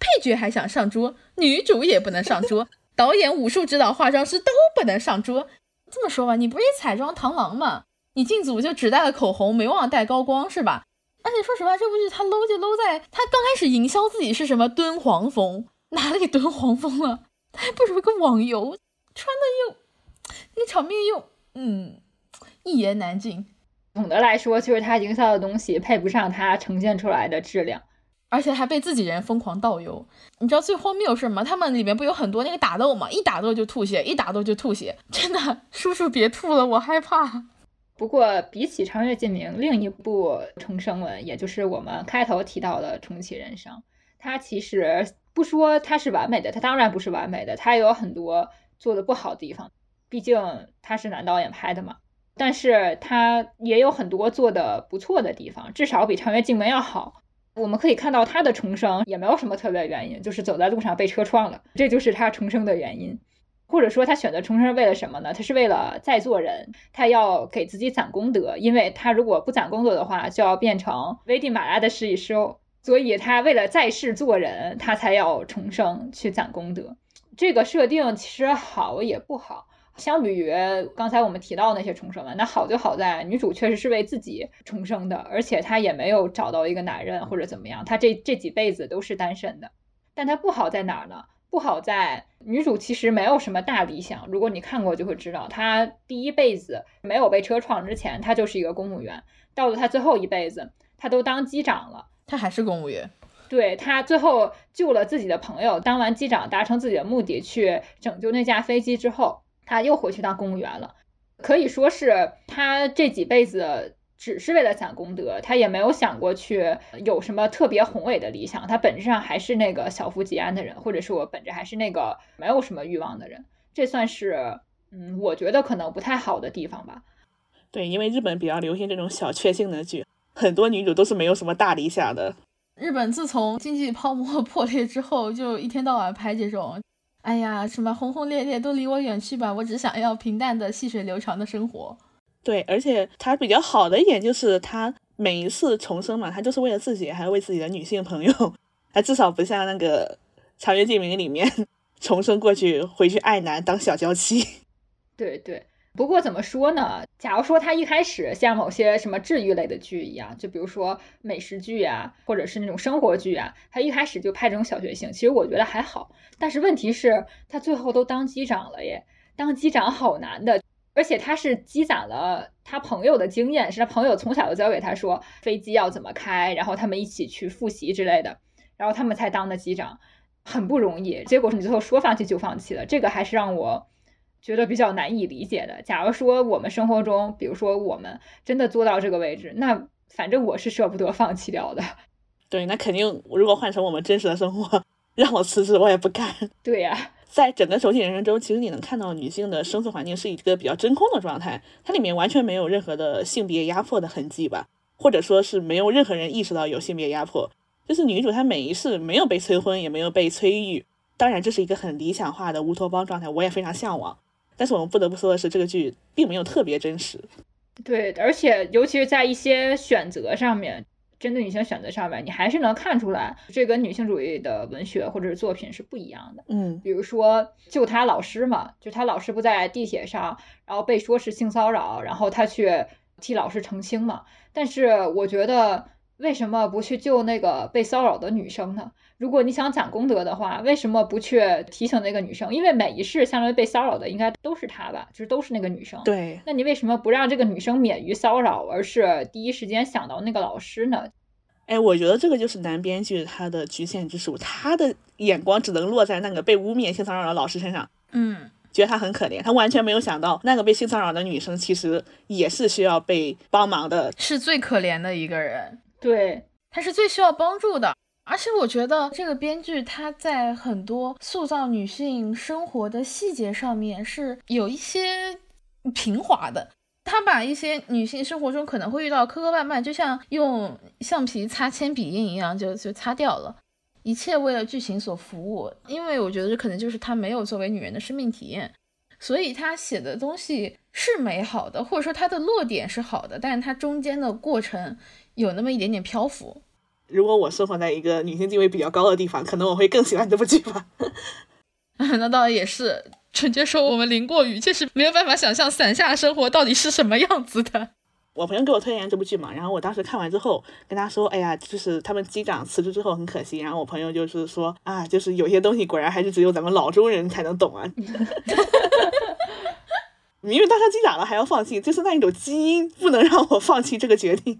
Speaker 2: 配角还想上桌，女主也不能上桌，导演、武术指导、化妆师都不能上桌。这么说吧，你不是彩妆螳螂吗？你进组就只带了口红，没忘带高光是吧？而且说实话，这部剧它 low 就 low 在他刚开始营销自己是什么敦煌风，哪里敦煌风了？他还不如个网游，穿的又那场面又嗯一言难尽。
Speaker 3: 总的来说，就是他营销的东西配不上他呈现出来的质量，
Speaker 2: 而且还被自己人疯狂盗油。你知道最荒谬是什么？他们里面不有很多那个打斗嘛，一打斗就吐血，一打斗就吐血，真的，叔叔别吐了，我害怕。
Speaker 3: 不过，比起《长月烬明》，另一部重生文，也就是我们开头提到的《重启人生》，它其实不说它是完美的，它当然不是完美的，它也有很多做的不好的地方，毕竟它是男导演拍的嘛。但是它也有很多做的不错的地方，至少比《长月烬明》要好。我们可以看到他的重生也没有什么特别原因，就是走在路上被车撞了，这就是他重生的原因。或者说他选择重生是为了什么呢？他是为了再做人，他要给自己攒功德，因为他如果不攒功德的话，就要变成危地马拉的食蚁兽，所以他为了在世做人，他才要重生去攒功德。这个设定其实好也不好。相比于刚才我们提到那些重生们，那好就好在女主确实是为自己重生的，而且她也没有找到一个男人或者怎么样，她这这几辈子都是单身的。但她不好在哪儿呢？不好在女主其实没有什么大理想。如果你看过就会知道，她第一辈子没有被车撞之前，她就是一个公务员。到了她最后一辈子，她都当机长了，
Speaker 2: 她还是公务员。
Speaker 3: 对她最后救了自己的朋友，当完机长，达成自己的目的，去拯救那架飞机之后。她又回去当公务员了，可以说是她这几辈子只是为了攒功德，他也没有想过去有什么特别宏伟的理想。他本质上还是那个小富即安的人，或者是我本质还是那个没有什么欲望的人。这算是，嗯，我觉得可能不太好的地方吧。
Speaker 4: 对，因为日本比较流行这种小确幸的剧，很多女主都是没有什么大理想的。
Speaker 2: 日本自从经济泡沫 破裂之后，就一天到晚拍这种。哎呀，什么轰轰烈烈都离我远去吧！我只想要平淡的、细水流长的生活。
Speaker 4: 对，而且他比较好的一点就是他每一次重生嘛，他就是为了自己，还是为自己的女性朋友。他至少不像那个《长月烬明》里面重生过去回去爱男当小娇妻。
Speaker 3: 对对。不过怎么说呢？假如说他一开始像某些什么治愈类的剧一样，就比如说美食剧啊，或者是那种生活剧啊，他一开始就拍这种小确幸，其实我觉得还好。但是问题是，他最后都当机长了耶，当机长好难的，而且他是积攒了他朋友的经验，是他朋友从小就教给他说飞机要怎么开，然后他们一起去复习之类的，然后他们才当的机长，很不容易。结果是你最后说放弃就放弃了，这个还是让我。觉得比较难以理解的。假如说我们生活中，比如说我们真的做到这个位置，那反正我是舍不得放弃掉的。
Speaker 4: 对，那肯定，如果换成我们真实的生活，让我辞职我也不干。
Speaker 3: 对呀，
Speaker 4: 在整个手写人生中，其实你能看到女性的生存环境是一个比较真空的状态，它里面完全没有任何的性别压迫的痕迹吧，或者说是没有任何人意识到有性别压迫。就是女主她每一世没有被催婚，也没有被催育。当然，这是一个很理想化的乌托邦状态，我也非常向往。但是我们不得不说的是，这个剧并没有特别真实。
Speaker 3: 对，而且尤其是在一些选择上面，针对女性选择上面，你还是能看出来，这跟女性主义的文学或者是作品是不一样的。
Speaker 4: 嗯，
Speaker 3: 比如说，就他老师嘛，就他老师不在地铁上，然后被说是性骚扰，然后他去替老师澄清嘛。但是我觉得，为什么不去救那个被骚扰的女生呢？如果你想攒功德的话，为什么不去提醒那个女生？因为每一世相当于被骚扰的应该都是她吧，就是都是那个女生。
Speaker 4: 对，
Speaker 3: 那你为什么不让这个女生免于骚扰，而是第一时间想到那个老师呢？
Speaker 4: 哎，我觉得这个就是男编剧他的局限之处，他的眼光只能落在那个被污蔑性骚扰的老师身上。
Speaker 2: 嗯，
Speaker 4: 觉得他很可怜，他完全没有想到那个被性骚扰的女生其实也是需要被帮忙的，
Speaker 2: 是最可怜的一个人。
Speaker 3: 对，
Speaker 2: 他是最需要帮助的。而且我觉得这个编剧他在很多塑造女性生活的细节上面是有一些平滑的，他把一些女性生活中可能会遇到磕磕绊绊，就像用橡皮擦铅笔印一样，就就擦掉了，一切为了剧情所服务。因为我觉得这可能就是他没有作为女人的生命体验，所以他写的东西是美好的，或者说他的落点是好的，但是他中间的过程有那么一点点漂浮。
Speaker 4: 如果我生活在一个女性地位比较高的地方，可能我会更喜欢这部剧吧。
Speaker 2: 那倒也是，纯洁说我们淋过雨，确实没有办法想象伞下生活到底是什么样子的。
Speaker 4: 我朋友给我推荐这部剧嘛，然后我当时看完之后跟他说：“哎呀，就是他们机长辞职之后很可惜。”然后我朋友就是说：“啊，就是有些东西果然还是只有咱们老中人才能懂啊。”明明当上机长了还要放弃，就是那一种基因不能让我放弃这个决定。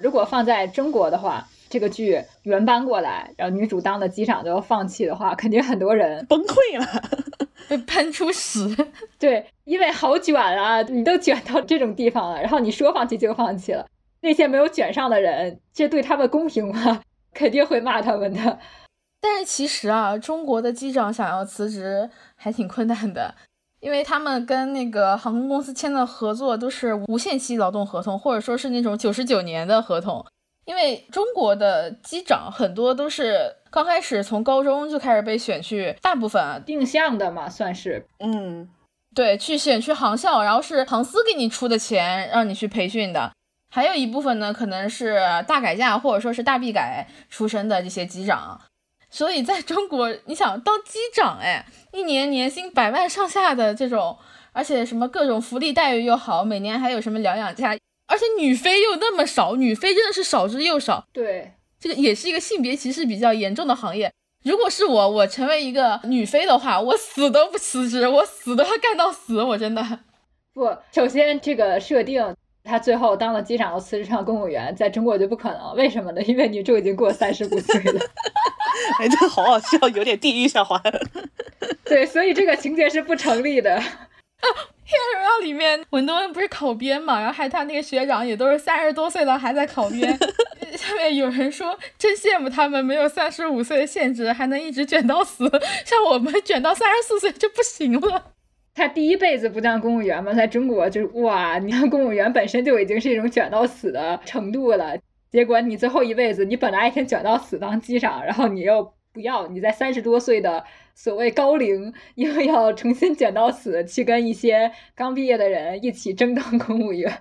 Speaker 3: 如果放在中国的话，这个剧原搬过来，然后女主当了机长就要放弃的话，肯定很多人
Speaker 4: 崩溃了，
Speaker 2: 被喷出屎。
Speaker 3: 对，因为好卷啊，你都卷到这种地方了，然后你说放弃就放弃了，那些没有卷上的人，这对他们公平吗？肯定会骂他们的。
Speaker 2: 但是其实啊，中国的机长想要辞职还挺困难的。因为他们跟那个航空公司签的合作都是无限期劳动合同，或者说是那种九十九年的合同。因为中国的机长很多都是刚开始从高中就开始被选去，大部分啊
Speaker 3: 定向的嘛，算是。
Speaker 4: 嗯，
Speaker 2: 对，去选去航校，然后是航司给你出的钱让你去培训的。还有一部分呢，可能是大改嫁或者说是大毕改出身的这些机长。所以在中国，你想当机长，哎，一年年薪百万上下的这种，而且什么各种福利待遇又好，每年还有什么疗养假，而且女飞又那么少，女飞真的是少之又少。
Speaker 3: 对，
Speaker 2: 这个也是一个性别歧视比较严重的行业。如果是我，我成为一个女飞的话，我死都不辞职，我死都要干到死，我真的。
Speaker 3: 不，首先这个设定。他最后当了机长，又辞职上公务员，在中国就不可能。为什么呢？因为女主已经过三十五岁了。
Speaker 4: 哎，这好好笑，有点地狱笑话。
Speaker 3: 对，所以这个情节是不成立的。啊，《
Speaker 2: 黑暗荣耀》里面文东恩不是考编嘛，然后还他那个学长也都是三十多岁了还在考编。下面有人说，真羡慕他们没有三十五岁的限制，还能一直卷到死。像我们卷到三十四岁就不行了。
Speaker 3: 他第一辈子不当公务员吗？在中国就是哇，你当公务员本身就已经是一种卷到死的程度了。结果你最后一辈子，你本来一天卷到死当机长，然后你又不要，你在三十多岁的所谓高龄，又要重新卷到死，去跟一些刚毕业的人一起争当公务员。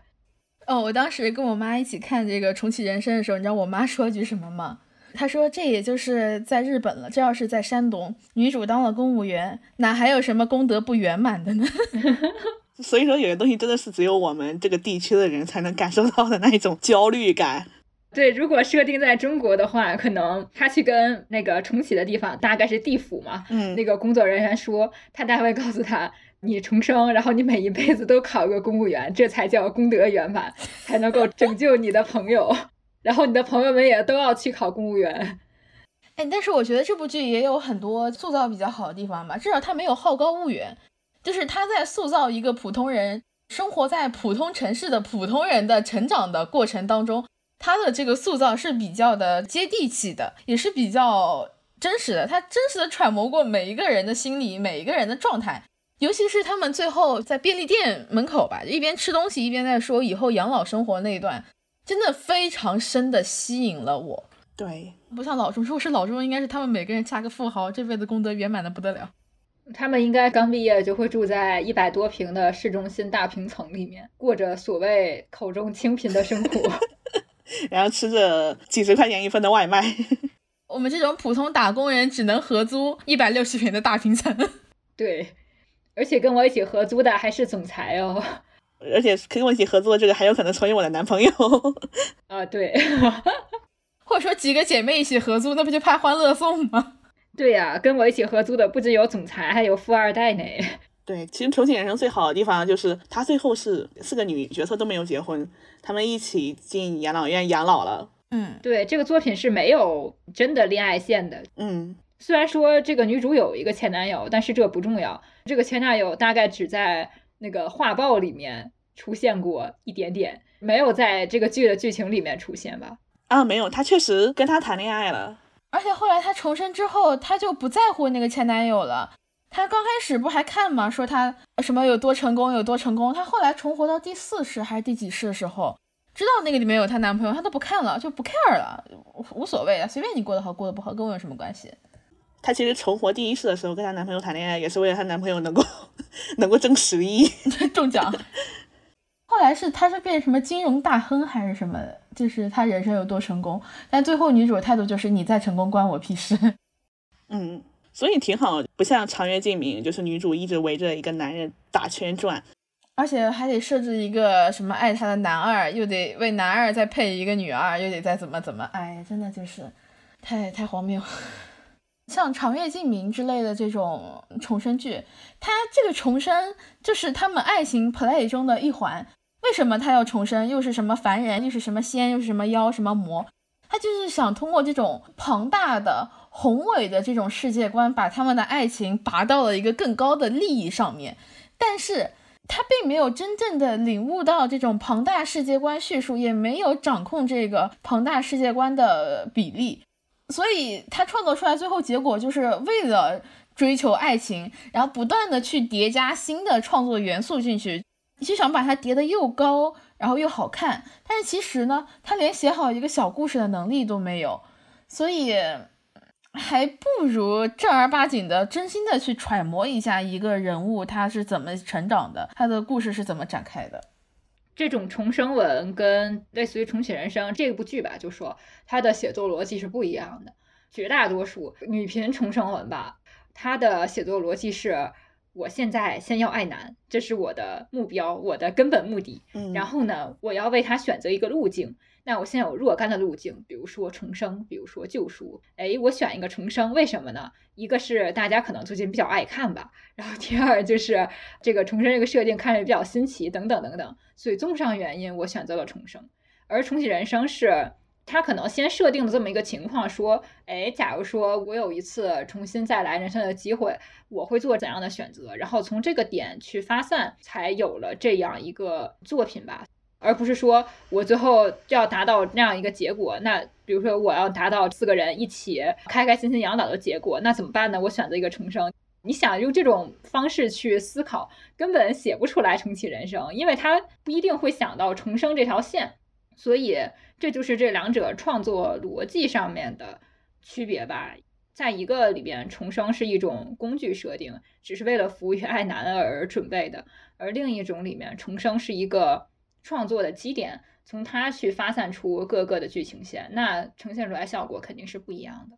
Speaker 2: 哦，我当时跟我妈一起看这个重启人生的时候，你知道我妈说了句什么吗？他说：“这也就是在日本了。这要是在山东，女主当了公务员，哪还有什么功德不圆满的呢？
Speaker 4: 所以说，有些东西真的是只有我们这个地区的人才能感受到的那一种焦虑感。
Speaker 3: 对，如果设定在中国的话，可能他去跟那个重启的地方，大概是地府嘛，
Speaker 4: 嗯，
Speaker 3: 那个工作人员说，他大概会告诉他，你重生，然后你每一辈子都考个公务员，这才叫功德圆满，才能够拯救你的朋友。”然后你的朋友们也都要去考公务员，
Speaker 2: 哎，但是我觉得这部剧也有很多塑造比较好的地方吧，至少他没有好高骛远，就是他在塑造一个普通人生活在普通城市的普通人的成长的过程当中，他的这个塑造是比较的接地气的，也是比较真实的，他真实的揣摩过每一个人的心理，每一个人的状态，尤其是他们最后在便利店门口吧，一边吃东西一边在说以后养老生活那一段。真的非常深的吸引了我。
Speaker 4: 对，
Speaker 2: 不像老钟，如果是老钟，应该是他们每个人嫁个富豪，这辈子功德圆满的不得了。
Speaker 3: 他们应该刚毕业就会住在一百多平的市中心大平层里面，过着所谓口中清贫的生活，
Speaker 4: 然后吃着几十块钱一份的外卖。
Speaker 2: 我们这种普通打工人只能合租一百六十平的大平层。
Speaker 3: 对，而且跟我一起合租的还是总裁哦。
Speaker 4: 而且跟我一起合作这个还有可能成为我的男朋友
Speaker 3: 啊，对，
Speaker 2: 或者说几个姐妹一起合租，那不就拍欢乐颂吗？
Speaker 3: 对呀，跟我一起合租的不仅有总裁，还有富二代呢。
Speaker 4: 对，其实重庆人生最好的地方就是他最后是四个女角色都没有结婚，他们一起进养老院养老了。
Speaker 2: 嗯，
Speaker 3: 对，这个作品是没有真的恋爱线的。
Speaker 4: 嗯，
Speaker 3: 虽然说这个女主有一个前男友，但是这不重要，这个前男友大概只在。那个画报里面出现过一点点，没有在这个剧的剧情里面出现吧？
Speaker 4: 啊，没有，她确实跟他谈恋爱了，
Speaker 2: 而且后来她重生之后，她就不在乎那个前男友了。她刚开始不还看吗？说她什么有多成功，有多成功。她后来重活到第四世还是第几世的时候，知道那个里面有她男朋友，她都不看了，就不 care 了，无所谓啊，随便你过得好，过得不好，跟我有什么关系？
Speaker 4: 她其实重活第一世的时候跟她男朋友谈恋爱，也是为了她男朋友能够 能够挣十亿
Speaker 2: 中奖。后来是他是变什么金融大亨还是什么？就是他人生有多成功，但最后女主的态度就是你再成功关我屁事。
Speaker 4: 嗯，所以挺好，不像长月烬明，就是女主一直围着一个男人打圈转，
Speaker 2: 而且还得设置一个什么爱她的男二，又得为男二再配一个女二，又得再怎么怎么，哎，真的就是太太荒谬。像《长月烬明》之类的这种重生剧，它这个重生就是他们爱情 play 中的一环。为什么他要重生？又是什么凡人？又是什么仙？又是什么妖？什么魔？他就是想通过这种庞大的、宏伟的这种世界观，把他们的爱情拔到了一个更高的利益上面。但是他并没有真正的领悟到这种庞大世界观叙述，也没有掌控这个庞大世界观的比例。所以他创作出来最后结果就是为了追求爱情，然后不断的去叠加新的创作元素进去，就想把它叠得又高然后又好看，但是其实呢，他连写好一个小故事的能力都没有，所以还不如正儿八经的、真心的去揣摩一下一个人物他是怎么成长的，他的故事是怎么展开的。
Speaker 3: 这种重生文跟类似于重启人生这部剧吧，就说它的写作逻辑是不一样的。绝大多数女频重生文吧，它的写作逻辑是：我现在先要爱男，这是我的目标，我的根本目的。
Speaker 4: 嗯，
Speaker 3: 然后呢，我要为他选择一个路径。那我现在有若干的路径，比如说重生，比如说救赎。哎，我选一个重生，为什么呢？一个是大家可能最近比较爱看吧，然后第二就是这个重生这个设定看着比较新奇，等等等等。所以综上原因，我选择了重生。而重启人生是他可能先设定的这么一个情况，说，哎，假如说我有一次重新再来人生的机会，我会做怎样的选择？然后从这个点去发散，才有了这样一个作品吧。而不是说我最后要达到那样一个结果，那比如说我要达到四个人一起开开心心养老的结果，那怎么办呢？我选择一个重生。你想用这种方式去思考，根本写不出来重启人生，因为他不一定会想到重生这条线。所以这就是这两者创作逻辑上面的区别吧。在一个里边，重生是一种工具设定，只是为了服务于爱男而准备的；而另一种里面，重生是一个。创作的基点，从它去发散出各个的剧情线，那呈现出来效果肯定是不一样的。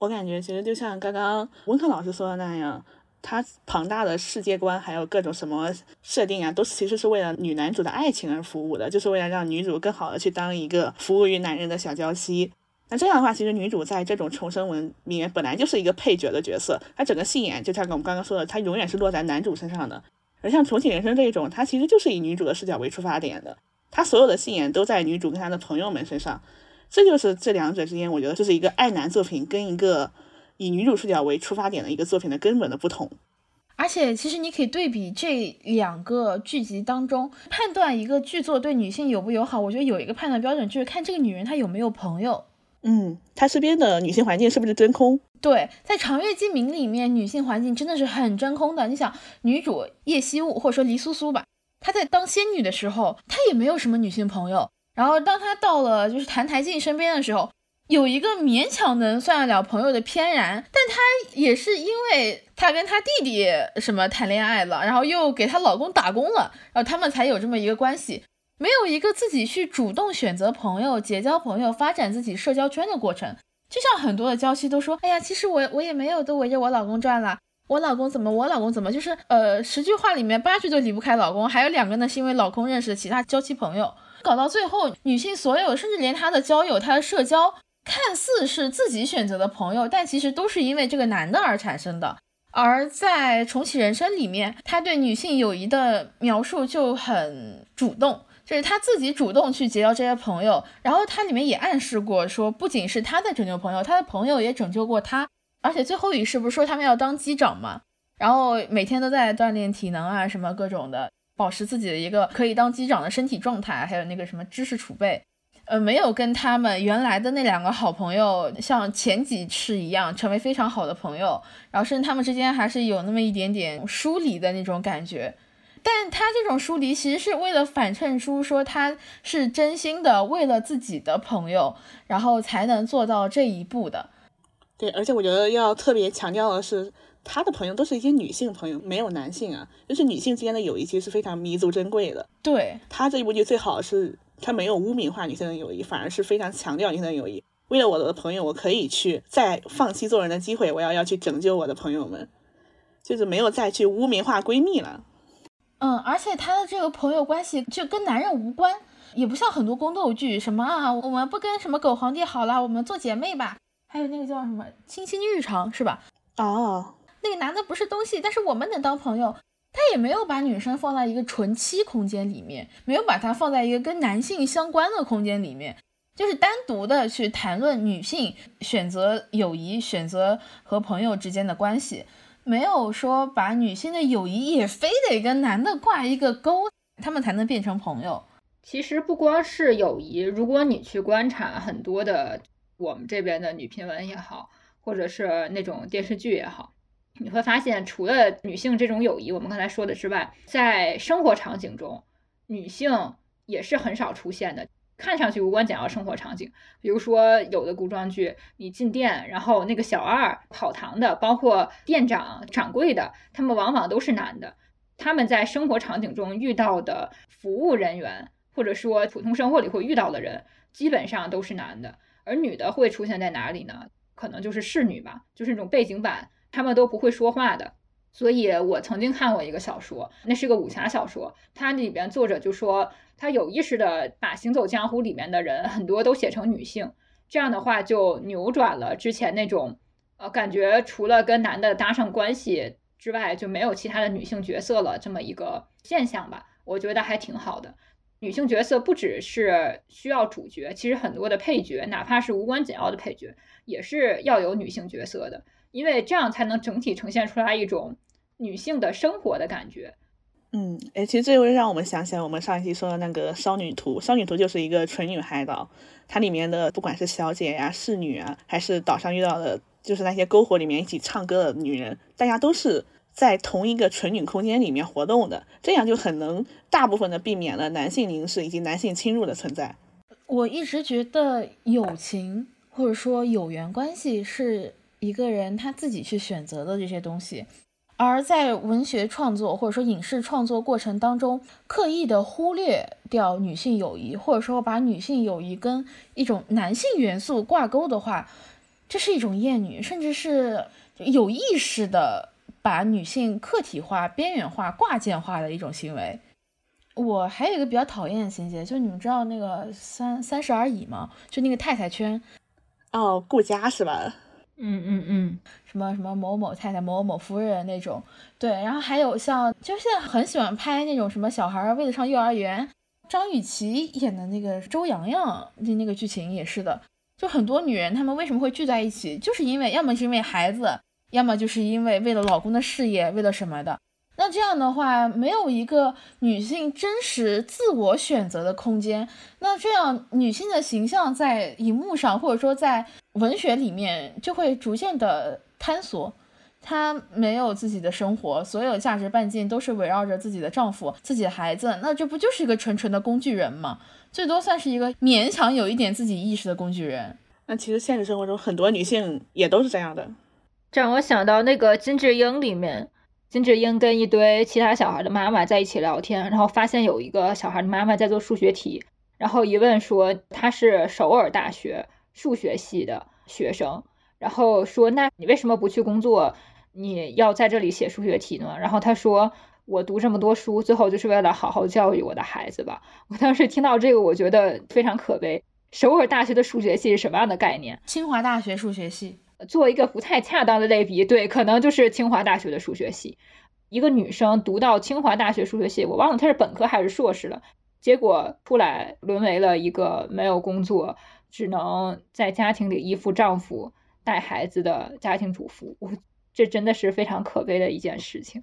Speaker 4: 我感觉其实就像刚刚温克老师说的那样，他庞大的世界观还有各种什么设定啊，都其实是为了女男主的爱情而服务的，就是为了让女主更好的去当一个服务于男人的小娇妻。那这样的话，其实女主在这种重生文里面本来就是一个配角的角色，她整个戏眼就像我们刚刚说的，她永远是落在男主身上的。而像重启人生这一种，它其实就是以女主的视角为出发点的，它所有的戏眼都在女主跟她的朋友们身上，这就是这两者之间，我觉得这是一个爱男作品跟一个以女主视角为出发点的一个作品的根本的不同。
Speaker 2: 而且，其实你可以对比这两个剧集当中，判断一个剧作对女性友不友好，我觉得有一个判断标准就是看这个女人她有没有朋友。
Speaker 4: 嗯，她身边的女性环境是不是真空？
Speaker 2: 对，在《长月烬明》里面，女性环境真的是很真空的。你想，女主叶惜雾或者说黎苏苏吧，她在当仙女的时候，她也没有什么女性朋友。然后，当她到了就是澹台烬身边的时候，有一个勉强能算得了朋友的翩然，但她也是因为她跟她弟弟什么谈恋爱了，然后又给她老公打工了，然后他们才有这么一个关系，没有一个自己去主动选择朋友、结交朋友、发展自己社交圈的过程。就像很多的娇妻都说，哎呀，其实我我也没有都围着我老公转了，我老公怎么，我老公怎么，就是呃十句话里面八句都离不开老公，还有两个呢是因为老公认识的其他娇妻朋友，搞到最后，女性所有甚至连她的交友、她的社交，看似是自己选择的朋友，但其实都是因为这个男的而产生的。而在重启人生里面，他对女性友谊的描述就很主动。就是他自己主动去结交这些朋友，然后他里面也暗示过说，不仅是他在拯救朋友，他的朋友也拯救过他。而且最后一世不是说他们要当机长嘛，然后每天都在锻炼体能啊，什么各种的，保持自己的一个可以当机长的身体状态，还有那个什么知识储备。呃，没有跟他们原来的那两个好朋友像前几世一样成为非常好的朋友，然后甚至他们之间还是有那么一点点疏离的那种感觉。但他这种疏离其实是为了反衬出说他是真心的为了自己的朋友，然后才能做到这一步的。
Speaker 4: 对，而且我觉得要特别强调的是，他的朋友都是一些女性朋友，没有男性啊，就是女性之间的友谊其实是非常弥足珍贵的。
Speaker 2: 对
Speaker 4: 他这一部剧最好是他没有污名化女性的友谊，反而是非常强调女性的友谊。为了我的朋友，我可以去再放弃做人的机会，我要要去拯救我的朋友们，就是没有再去污名化闺蜜了。
Speaker 2: 嗯，而且他的这个朋友关系就跟男人无关，也不像很多宫斗剧，什么啊，我们不跟什么狗皇帝好了，我们做姐妹吧。还有那个叫什么《卿卿日常》是吧？
Speaker 4: 哦，
Speaker 2: 那个男的不是东西，但是我们能当朋友。他也没有把女生放在一个纯妻空间里面，没有把她放在一个跟男性相关的空间里面，就是单独的去谈论女性选择友谊、选择和朋友之间的关系。没有说把女性的友谊也非得跟男的挂一个钩，他们才能变成朋友。
Speaker 3: 其实不光是友谊，如果你去观察很多的我们这边的女频文也好，或者是那种电视剧也好，你会发现，除了女性这种友谊，我们刚才说的之外，在生活场景中，女性也是很少出现的，看上去无关紧要生活场景。比如说有的古装剧，你进店，然后那个小二、跑堂的，包括店长、掌柜的，他们往往都是男的。他们在生活场景中遇到的服务人员，或者说普通生活里会遇到的人，基本上都是男的。而女的会出现在哪里呢？可能就是侍女吧，就是那种背景板，他们都不会说话的。所以我曾经看过一个小说，那是个武侠小说，它里边作者就说，他有意识的把行走江湖里面的人很多都写成女性，这样的话就扭转了之前那种，呃，感觉除了跟男的搭上关系之外就没有其他的女性角色了这么一个现象吧，我觉得还挺好的。女性角色不只是需要主角，其实很多的配角，哪怕是无关紧要的配角，也是要有女性角色的。因为这样才能整体呈现出来一种女性的生活的感觉。
Speaker 4: 嗯，哎，其实这会让我们想起来我们上一期说的那个《少女图》，《少女图》就是一个纯女海岛，它里面的不管是小姐呀、侍女啊，还是岛上遇到的，就是那些篝火里面一起唱歌的女人，大家都是在同一个纯女空间里面活动的，这样就很能大部分的避免了男性凝视以及男性侵入的存在。
Speaker 2: 我一直觉得友情或者说有缘关系是。一个人他自己去选择的这些东西，而在文学创作或者说影视创作过程当中，刻意的忽略掉女性友谊，或者说把女性友谊跟一种男性元素挂钩的话，这是一种厌女，甚至是有意识的把女性客体化、边缘化、挂件化的一种行为。我还有一个比较讨厌的情节，就是你们知道那个三三十而已吗？就那个太太圈，
Speaker 4: 哦，顾家是吧？
Speaker 3: 嗯嗯嗯，
Speaker 2: 什么什么某某太太、某某某夫人那种，对，然后还有像，就现在很喜欢拍那种什么小孩为了上幼儿园，张雨绮演的那个周洋洋那那个剧情也是的，就很多女人她们为什么会聚在一起，就是因为要么是因为孩子，要么就是因为为了老公的事业，为了什么的。那这样的话，没有一个女性真实自我选择的空间。那这样女性的形象在荧幕上，或者说在文学里面，就会逐渐的坍缩。她没有自己的生活，所有价值半径都是围绕着自己的丈夫、自己的孩子。那这不就是一个纯纯的工具人吗？最多算是一个勉强有一点自己意识的工具人。
Speaker 4: 那其实现实生活中很多女性也都是这样的。
Speaker 3: 这让我想到那个金智英里面。金智英跟一堆其他小孩的妈妈在一起聊天，然后发现有一个小孩的妈妈在做数学题，然后一问说他是首尔大学数学系的学生，然后说那你为什么不去工作，你要在这里写数学题呢？然后他说我读这么多书，最后就是为了好好教育我的孩子吧。我当时听到这个，我觉得非常可悲。首尔大学的数学系是什么样的概念？
Speaker 2: 清华大学数学系。
Speaker 3: 做一个不太恰当的类比，对，可能就是清华大学的数学系，一个女生读到清华大学数学系，我忘了她是本科还是硕士了，结果出来沦为了一个没有工作，只能在家庭里依附丈夫带孩子的家庭主妇，我这真的是非常可悲的一件事情。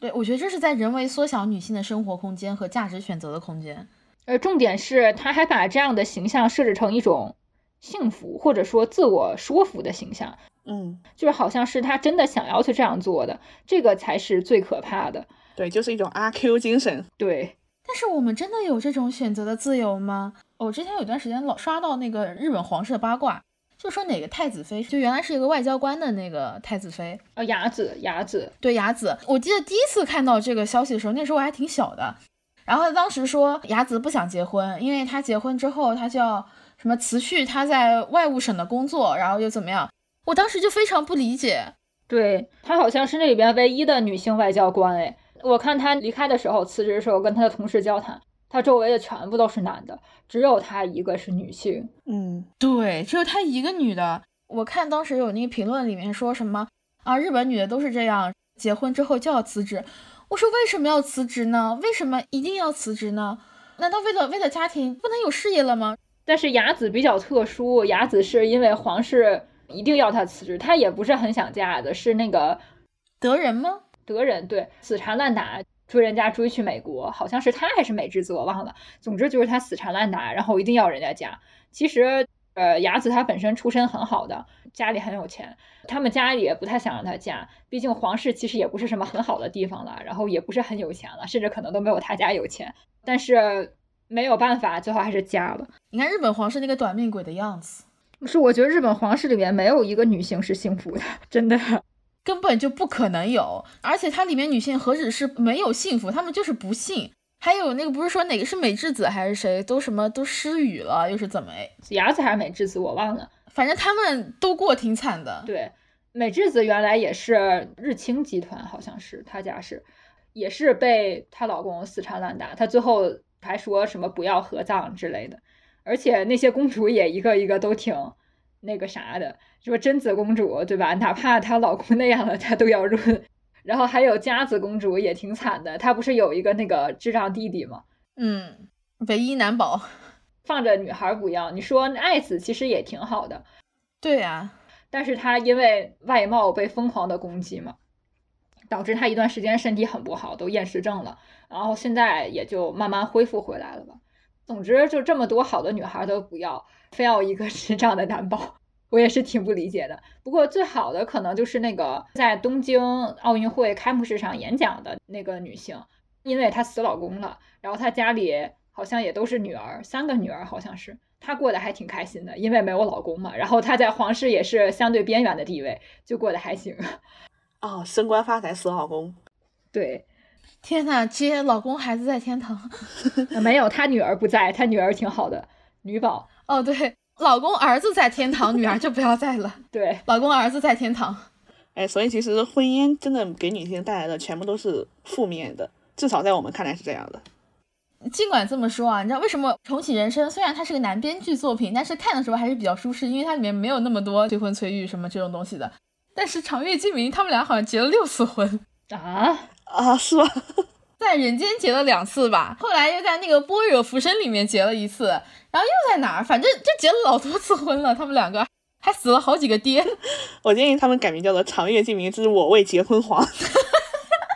Speaker 2: 对，我觉得这是在人为缩小女性的生活空间和价值选择的空间，
Speaker 3: 而重点是他还把这样的形象设置成一种。幸福或者说自我说服的形象，
Speaker 4: 嗯，
Speaker 3: 就是好像是他真的想要去这样做的，这个才是最可怕的。
Speaker 4: 对，就是一种阿 Q 精神。
Speaker 3: 对，
Speaker 2: 但是我们真的有这种选择的自由吗？我之前有段时间老刷到那个日本皇室的八卦，就说哪个太子妃，就原来是一个外交官的那个太子妃，
Speaker 3: 哦，雅子，雅子，
Speaker 2: 对，雅子。我记得第一次看到这个消息的时候，那时候我还挺小的，然后他当时说雅子不想结婚，因为她结婚之后她就要。什么辞去他在外务省的工作，然后又怎么样？我当时就非常不理解。
Speaker 3: 对他好像是那里边唯一的女性外交官哎，我看他离开的时候，辞职的时候跟他的同事交谈，他周围的全部都是男的，只有他一个是女性。
Speaker 4: 嗯，
Speaker 2: 对，只有他一个女的。我看当时有那个评论里面说什么啊，日本女的都是这样，结婚之后就要辞职。我说为什么要辞职呢？为什么一定要辞职呢？难道为了为了家庭不能有事业了吗？
Speaker 3: 但是雅子比较特殊，雅子是因为皇室一定要她辞职，她也不是很想嫁的，是那个
Speaker 2: 德仁吗？
Speaker 3: 德仁对，死缠烂打追人家追去美国，好像是他还是美智子，我忘了。总之就是他死缠烂打，然后一定要人家嫁。其实，呃，雅子她本身出身很好的，家里很有钱，他们家里也不太想让她嫁，毕竟皇室其实也不是什么很好的地方了，然后也不是很有钱了，甚至可能都没有他家有钱。但是。没有办法，最后还是加了。
Speaker 2: 你看日本皇室那个短命鬼的样子，
Speaker 3: 不是，我觉得日本皇室里面没有一个女性是幸福的，真的。
Speaker 2: 根本就不可能有，而且它里面女性何止是没有幸福，她们就是不幸。还有那个不是说哪个是美智子还是谁，都什么都失语了，又是怎么？
Speaker 3: 雅子还是美智子，我忘了。
Speaker 2: 反正他们都过挺惨的。
Speaker 3: 对，美智子原来也是日清集团，好像是她家是，也是被她老公死缠烂打，她最后还说什么不要合葬之类的。而且那些公主也一个一个都挺那个啥的。说贞子公主对吧？哪怕她老公那样了，她都要润。然后还有佳子公主也挺惨的，她不是有一个那个智障弟弟吗？
Speaker 2: 嗯，唯一难保，
Speaker 3: 放着女孩不要。你说爱子其实也挺好的，
Speaker 2: 对呀。
Speaker 3: 但是她因为外貌被疯狂的攻击嘛，导致她一段时间身体很不好，都厌食症了。然后现在也就慢慢恢复回来了吧。总之就这么多好的女孩都不要，非要一个 智障的男宝。我也是挺不理解的，不过最好的可能就是那个在东京奥运会开幕式上演讲的那个女性，因为她死老公了，然后她家里好像也都是女儿，三个女儿好像是，她过得还挺开心的，因为没有老公嘛，然后她在皇室也是相对边缘的地位，就过得还行。
Speaker 4: 哦，升官发财死老公，
Speaker 3: 对，
Speaker 2: 天呐，接老公孩子在天堂，
Speaker 3: 没有，他女儿不在，他女儿挺好的，女宝。
Speaker 2: 哦，对。老公儿子在天堂，女儿就不要在了。
Speaker 3: 对，
Speaker 2: 老公儿子在天堂。
Speaker 4: 哎，所以其实婚姻真的给女性带来的全部都是负面的，至少在我们看来是这样的。
Speaker 2: 尽管这么说啊，你知道为什么《重启人生》虽然它是个男编剧作品，但是看的时候还是比较舒适，因为它里面没有那么多催婚催育什么这种东西的。但是长月烬明他们俩好像结了六次婚
Speaker 3: 啊
Speaker 4: 啊，是吗？
Speaker 2: 在人间结了两次吧，后来又在那个般若浮生里面结了一次，然后又在哪儿，反正就结了老多次婚了。他们两个还死了好几个爹。
Speaker 4: 我建议他们改名叫做“长月烬明之我为结婚皇”。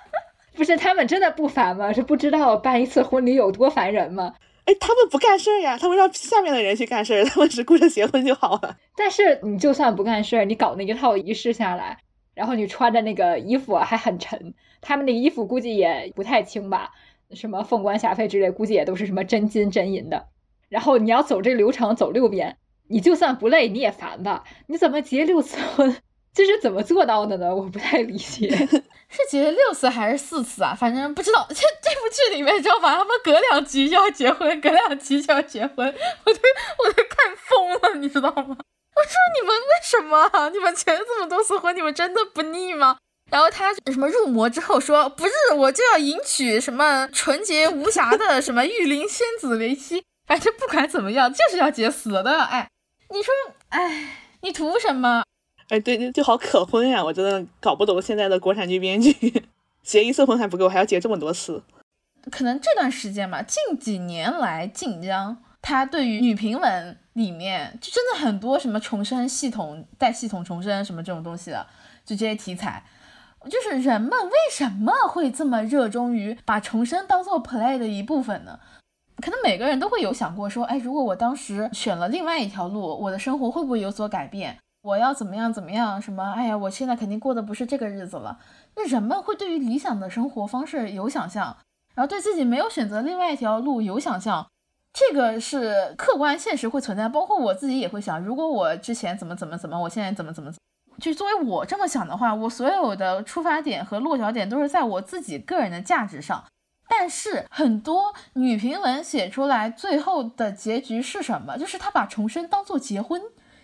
Speaker 3: 不是他们真的不烦吗？是不知道办一次婚礼有多烦人吗？
Speaker 4: 哎，他们不干事儿呀，他们让下面的人去干事儿，他们只顾着结婚就好了。
Speaker 3: 但是你就算不干事儿，你搞那一套仪式下来。然后你穿的那个衣服还很沉，他们那衣服估计也不太轻吧？什么凤冠霞帔之类，估计也都是什么真金真银的。然后你要走这个流程走六遍，你就算不累你也烦吧？你怎么结六次婚？这是怎么做到的呢？我不太理解，
Speaker 2: 是结六次还是四次啊？反正不知道。这这部剧里面知道吗？他们隔两集就要结婚，隔两集就要结婚，我都我都看疯了，你知道吗？我说你们为什么？你们结了这么多次婚，你们真的不腻吗？然后他什么入魔之后说，不是我就要迎娶什么纯洁无瑕的什么玉林仙子为妻，反正不管怎么样，就是要结死的。哎，你说，哎，你图什么？
Speaker 4: 哎，对对，就好可婚呀！我真的搞不懂现在的国产剧编剧，结一次婚还不够，还要结这么多次。
Speaker 2: 可能这段时间吧，近几年来晋江。他对于女频文里面就真的很多什么重生系统带系统重生什么这种东西的，就这些题材，就是人们为什么会这么热衷于把重生当做 play 的一部分呢？可能每个人都会有想过说，哎，如果我当时选了另外一条路，我的生活会不会有所改变？我要怎么样怎么样？什么？哎呀，我现在肯定过的不是这个日子了。那人们会对于理想的生活方式有想象，然后对自己没有选择另外一条路有想象。这个是客观现实会存在，包括我自己也会想，如果我之前怎么怎么怎么，我现在怎么怎么，就作为我这么想的话，我所有的出发点和落脚点都是在我自己个人的价值上。但是很多女评文写出来最后的结局是什么？就是他把重生当做结婚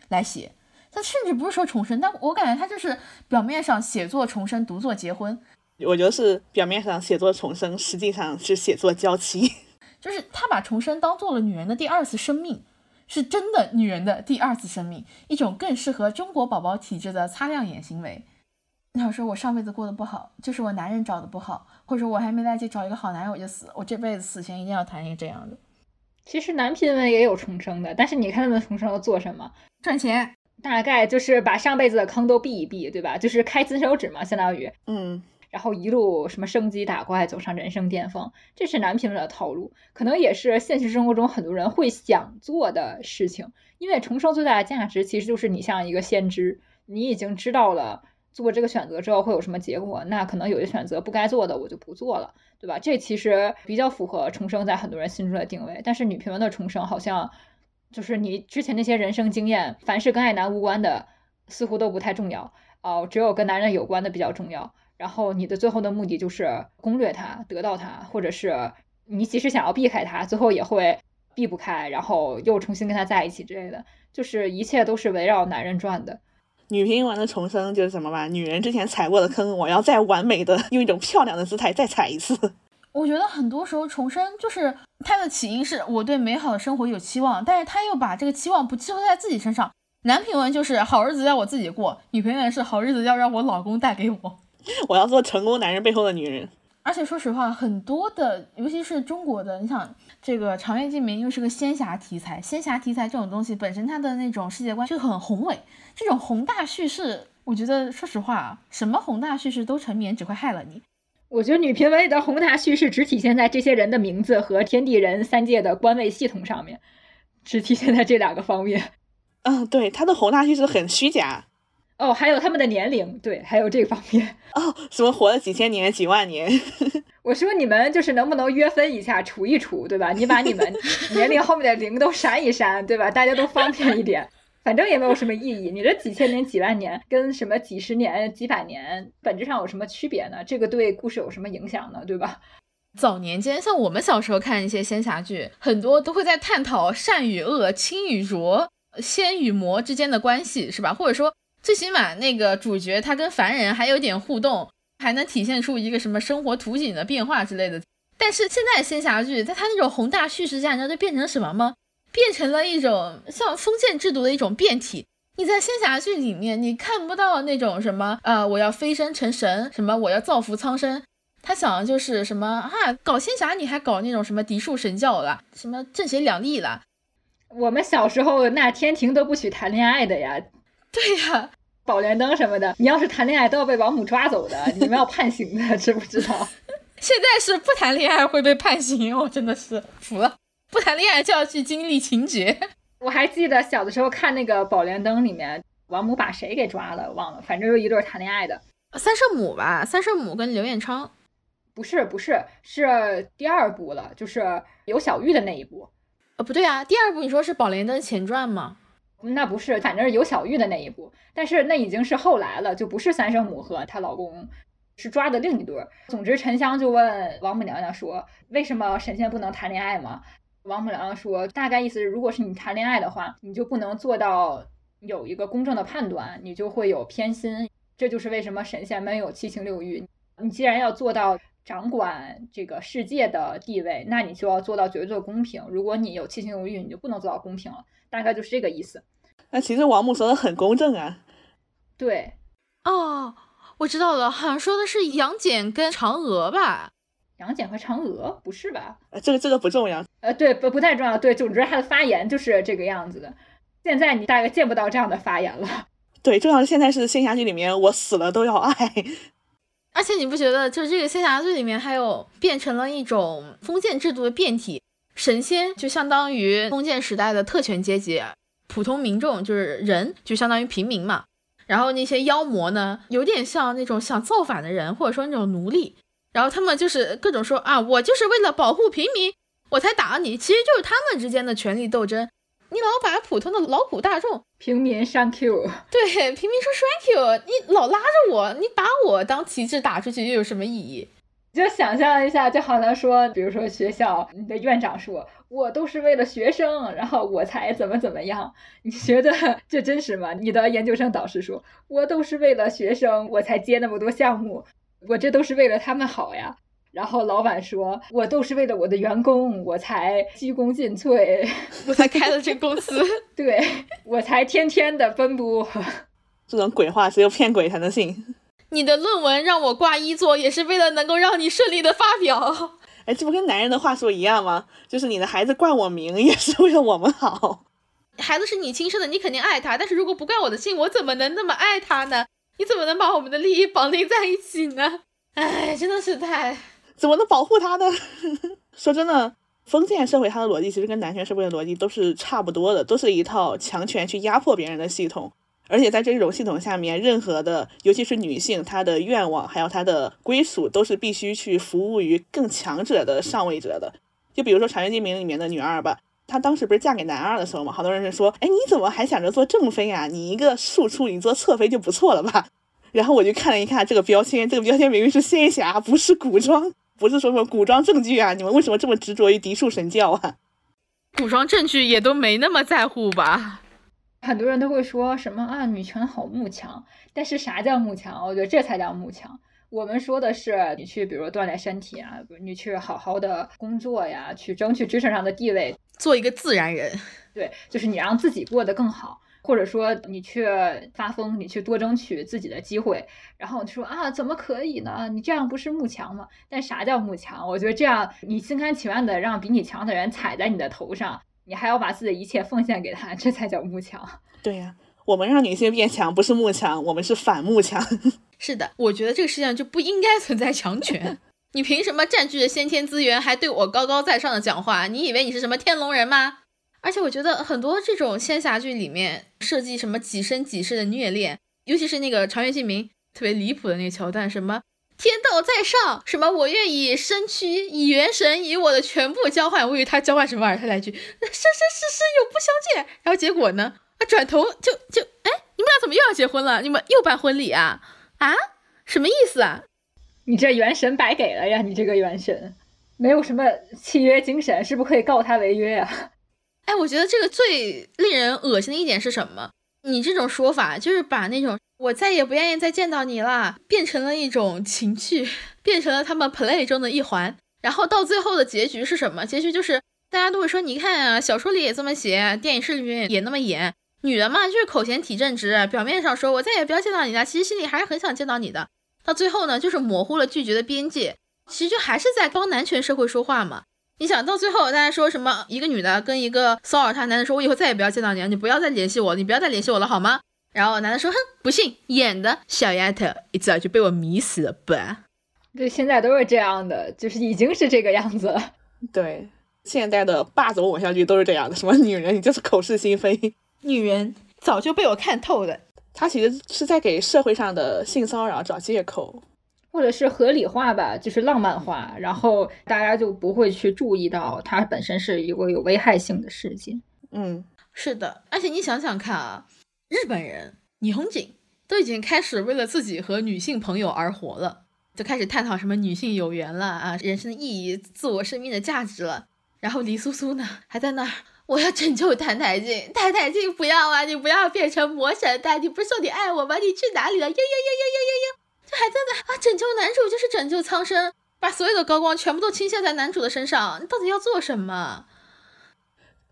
Speaker 2: 来写，他甚至不是说重生，但我感觉他就是表面上写作重生，读作结婚。
Speaker 4: 我觉得是表面上写作重生，实际上是写作娇妻。
Speaker 2: 就是他把重生当做了女人的第二次生命，是真的女人的第二次生命，一种更适合中国宝宝体质的擦亮眼行为。你想说我上辈子过得不好，就是我男人找的不好，或者说我还没来得及找一个好男人我就死，我这辈子死前一定要谈一个这样的。
Speaker 3: 其实男频文也有重生的，但是你看他们重生要做什么？
Speaker 2: 赚钱，
Speaker 3: 大概就是把上辈子的坑都避一避，对吧？就是开金手指嘛，相当于，
Speaker 4: 嗯。
Speaker 3: 然后一路什么升级打怪，走上人生巅峰，这是男频的套路，可能也是现实生活中很多人会想做的事情。因为重生最大的价值其实就是你像一个先知，你已经知道了做这个选择之后会有什么结果，那可能有些选择不该做的我就不做了，对吧？这其实比较符合重生在很多人心中的定位。但是女评文的重生好像就是你之前那些人生经验，凡是跟爱男无关的，似乎都不太重要哦，只有跟男人有关的比较重要。然后你的最后的目的就是攻略他，得到他，或者是你即使想要避开他，最后也会避不开，然后又重新跟他在一起之类的，就是一切都是围绕男人转的。
Speaker 4: 女频文的重生就是什么吧？女人之前踩过的坑，我要再完美的用一种漂亮的姿态再踩一次。
Speaker 2: 我觉得很多时候重生就是它的起因是我对美好的生活有期望，但是他又把这个期望不寄托在自己身上。男频文就是好日子要我自己过，女频文是好日子要让我老公带给我。
Speaker 4: 我要做成功男人背后的女人。
Speaker 2: 而且说实话，很多的，尤其是中国的，你想这个《长月烬明》又是个仙侠题材，仙侠题材这种东西本身它的那种世界观就很宏伟，这种宏大叙事，我觉得说实话，什么宏大叙事都沉湎只会害了你。
Speaker 3: 我觉得女评文里的宏大叙事只体现在这些人的名字和天地人三界的官位系统上面，只体现在这两个方面。
Speaker 4: 嗯，对，他的宏大叙事很虚假。
Speaker 3: 哦，还有他们的年龄，对，还有这个方面。
Speaker 4: 哦，什么活了几千年、几万年？
Speaker 3: 我说你们就是能不能约分一下，除一除，对吧？你把你们 年龄后面的零都删一删，对吧？大家都方便一点。反正也没有什么意义。你这几千年、几万年，跟什么几十年、几百年，本质上有什么区别呢？这个对故事有什么影响呢？对吧？
Speaker 2: 早年间，像我们小时候看一些仙侠剧，很多都会在探讨善与恶、清与浊、仙与魔之间的关系，是吧？或者说。最起码那个主角他跟凡人还有点互动，还能体现出一个什么生活图景的变化之类的。但是现在仙侠剧在他那种宏大叙事下，你知道就变成什么吗？变成了一种像封建制度的一种变体。你在仙侠剧里面，你看不到那种什么呃，我要飞升成神，什么我要造福苍生。他想的就是什么啊，搞仙侠你还搞那种什么嫡庶神教了，什么正邪两立了。
Speaker 3: 我们小时候那天庭都不许谈恋爱的呀。
Speaker 2: 对呀，
Speaker 3: 宝莲灯什么的，你要是谈恋爱都要被王母抓走的，你们要判刑的，知不知道？
Speaker 2: 现在是不谈恋爱会被判刑，我真的是服了。不谈恋爱就要去经历情节。
Speaker 3: 我还记得小的时候看那个宝莲灯里面，王母把谁给抓了忘了，反正就一对谈恋爱的，
Speaker 2: 三圣母吧，三圣母跟刘彦昌，
Speaker 3: 不是不是是第二部了，就是有小玉的那一部。
Speaker 2: 呃，不对啊，第二部你说是宝莲灯前传吗？
Speaker 3: 那不是，反正是有小玉的那一部，但是那已经是后来了，就不是三圣母和她老公是抓的另一对儿。总之，沉香就问王母娘娘说：“为什么神仙不能谈恋爱吗？”王母娘娘说：“大概意思是，如果是你谈恋爱的话，你就不能做到有一个公正的判断，你就会有偏心。这就是为什么神仙们有七情六欲。你既然要做到掌管这个世界的地位，那你就要做到绝对的公平。如果你有七情六欲，你就不能做到公平了。”大概就是这个意思。
Speaker 4: 那其实王母说的很公正啊。
Speaker 3: 对，
Speaker 2: 哦，我知道了，好像说的是杨戬跟嫦娥吧？
Speaker 3: 杨戬和嫦娥不是吧？
Speaker 4: 呃，这个这个不重要。
Speaker 3: 呃，对，不不太重要。对，总之他的发言就是这个样子的。现在你大概见不到这样的发言了。
Speaker 4: 对，重要的现在是仙侠剧里面，我死了都要爱。
Speaker 2: 而且你不觉得，就是这个仙侠剧里面还有变成了一种封建制度的变体？神仙就相当于封建时代的特权阶级，普通民众就是人，就相当于平民嘛。然后那些妖魔呢，有点像那种想造反的人，或者说那种奴隶。然后他们就是各种说啊，我就是为了保护平民，我才打你。其实就是他们之间的权力斗争。你老把普通的劳苦大众、
Speaker 3: 平民上 Q，
Speaker 2: 对平民说 thank you，你老拉着我，你把我当旗帜打出去又有什么意义？
Speaker 3: 就想象一下，就好像说，比如说学校，你的院长说，我都是为了学生，然后我才怎么怎么样。你觉得这真实吗？你的研究生导师说，我都是为了学生，我才接那么多项目，我这都是为了他们好呀。然后老板说，我都是为了我的员工，我才鞠躬尽瘁，
Speaker 2: 我才开了这公司，
Speaker 3: 对我才天天的奔波。
Speaker 4: 这种鬼话只有骗鬼才能信。
Speaker 2: 你的论文让我挂一作，也是为了能够让你顺利的发表。
Speaker 4: 哎，这不跟男人的话术一样吗？就是你的孩子冠我名，也是为了我们好。
Speaker 2: 孩子是你亲生的，你肯定爱他。但是如果不冠我的姓，我怎么能那么爱他呢？你怎么能把我们的利益绑定在一起呢？哎，真的是太……
Speaker 4: 怎么能保护他呢？说真的，封建社会它的逻辑其实跟男权社会的逻辑都是差不多的，都是一套强权去压迫别人的系统。而且在这种系统下面，任何的，尤其是女性，她的愿望还有她的归属，都是必须去服务于更强者的上位者的。就比如说《长月烬明》里面的女二吧，她当时不是嫁给男二的时候嘛，好多人是说，哎，你怎么还想着做正妃啊？你一个庶出，你做侧妃就不错了吧？然后我就看了一看这个标签，这个标签明明是仙侠，不是古装，不是说什么古装正剧啊？你们为什么这么执着于嫡庶神教啊？
Speaker 2: 古装正剧也都没那么在乎吧？
Speaker 3: 很多人都会说什么啊，女权好慕强，但是啥叫慕强？我觉得这才叫慕强。我们说的是你去，比如锻炼身体啊，你去好好的工作呀，去争取职场上的地位，
Speaker 2: 做一个自然人。
Speaker 3: 对，就是你让自己过得更好，或者说你去发疯，你去多争取自己的机会。然后说啊，怎么可以呢？你这样不是慕强吗？但啥叫慕强？我觉得这样你心甘情愿的让比你强的人踩在你的头上。你还要把自己的一切奉献给他，这才叫慕强。
Speaker 4: 对呀，我们让女性变强不是慕强，我们是反慕强。
Speaker 2: 是的，我觉得这个世界上就不应该存在强权。你凭什么占据着先天资源，还对我高高在上的讲话？你以为你是什么天龙人吗？而且我觉得很多这种仙侠剧里面设计什么几生几世的虐恋，尤其是那个《长月烬明》特别离谱的那个桥段，什么。天道在上，什么？我愿以身躯，以元神，以我的全部交换。我以为他交换什么？他来句生生世世永不相见。然后结果呢？啊，转头就就哎，你们俩怎么又要结婚了？你们又办婚礼啊？啊？什么意思啊？
Speaker 3: 你这元神白给了呀！你这个元神没有什么契约精神，是不是可以告他违约呀？
Speaker 2: 哎，我觉得这个最令人恶心的一点是什么？你这种说法就是把那种。我再也不愿意再见到你了，变成了一种情趣，变成了他们 play 中的一环。然后到最后的结局是什么？结局就是大家都会说，你看啊，小说里也这么写，电影视里面也那么演，女的嘛就是口嫌体正直，表面上说我再也不要见到你了，其实心里还是很想见到你的。到最后呢，就是模糊了拒绝的边界，其实就还是在帮男权社会说话嘛。你想到最后大家说什么？一个女的跟一个骚扰她男的说，我以后再也不要见到你了，你不要再联系我，你不要再联系我了，好吗？然后男的说：“哼，不信，演的小丫头一早就被我迷死了吧？”
Speaker 3: 对，现在都是这样的，就是已经是这个样子了。
Speaker 4: 对，现在的霸总偶像剧都是这样的，什么女人你就是口是心非，
Speaker 2: 女人早就被我看透了。
Speaker 4: 他其实是在给社会上的性骚扰找借口，
Speaker 3: 或者是合理化吧，就是浪漫化，然后大家就不会去注意到它本身是一个有危害性的事情。
Speaker 4: 嗯，
Speaker 2: 是的，而且你想想看啊。日本人霓虹景都已经开始为了自己和女性朋友而活了，就开始探讨什么女性有缘了啊，人生的意义、自我生命的价值了。然后黎苏苏呢，还在那儿，我要拯救太太镜，太太镜不要啊，你不要变成魔神蛋，你不是说你爱我吗？你去哪里了？呦呦呦呦呦呦呦，这还在那啊，拯救男主就是拯救苍生，把所有的高光全部都倾泻在男主的身上，你到底要做什么？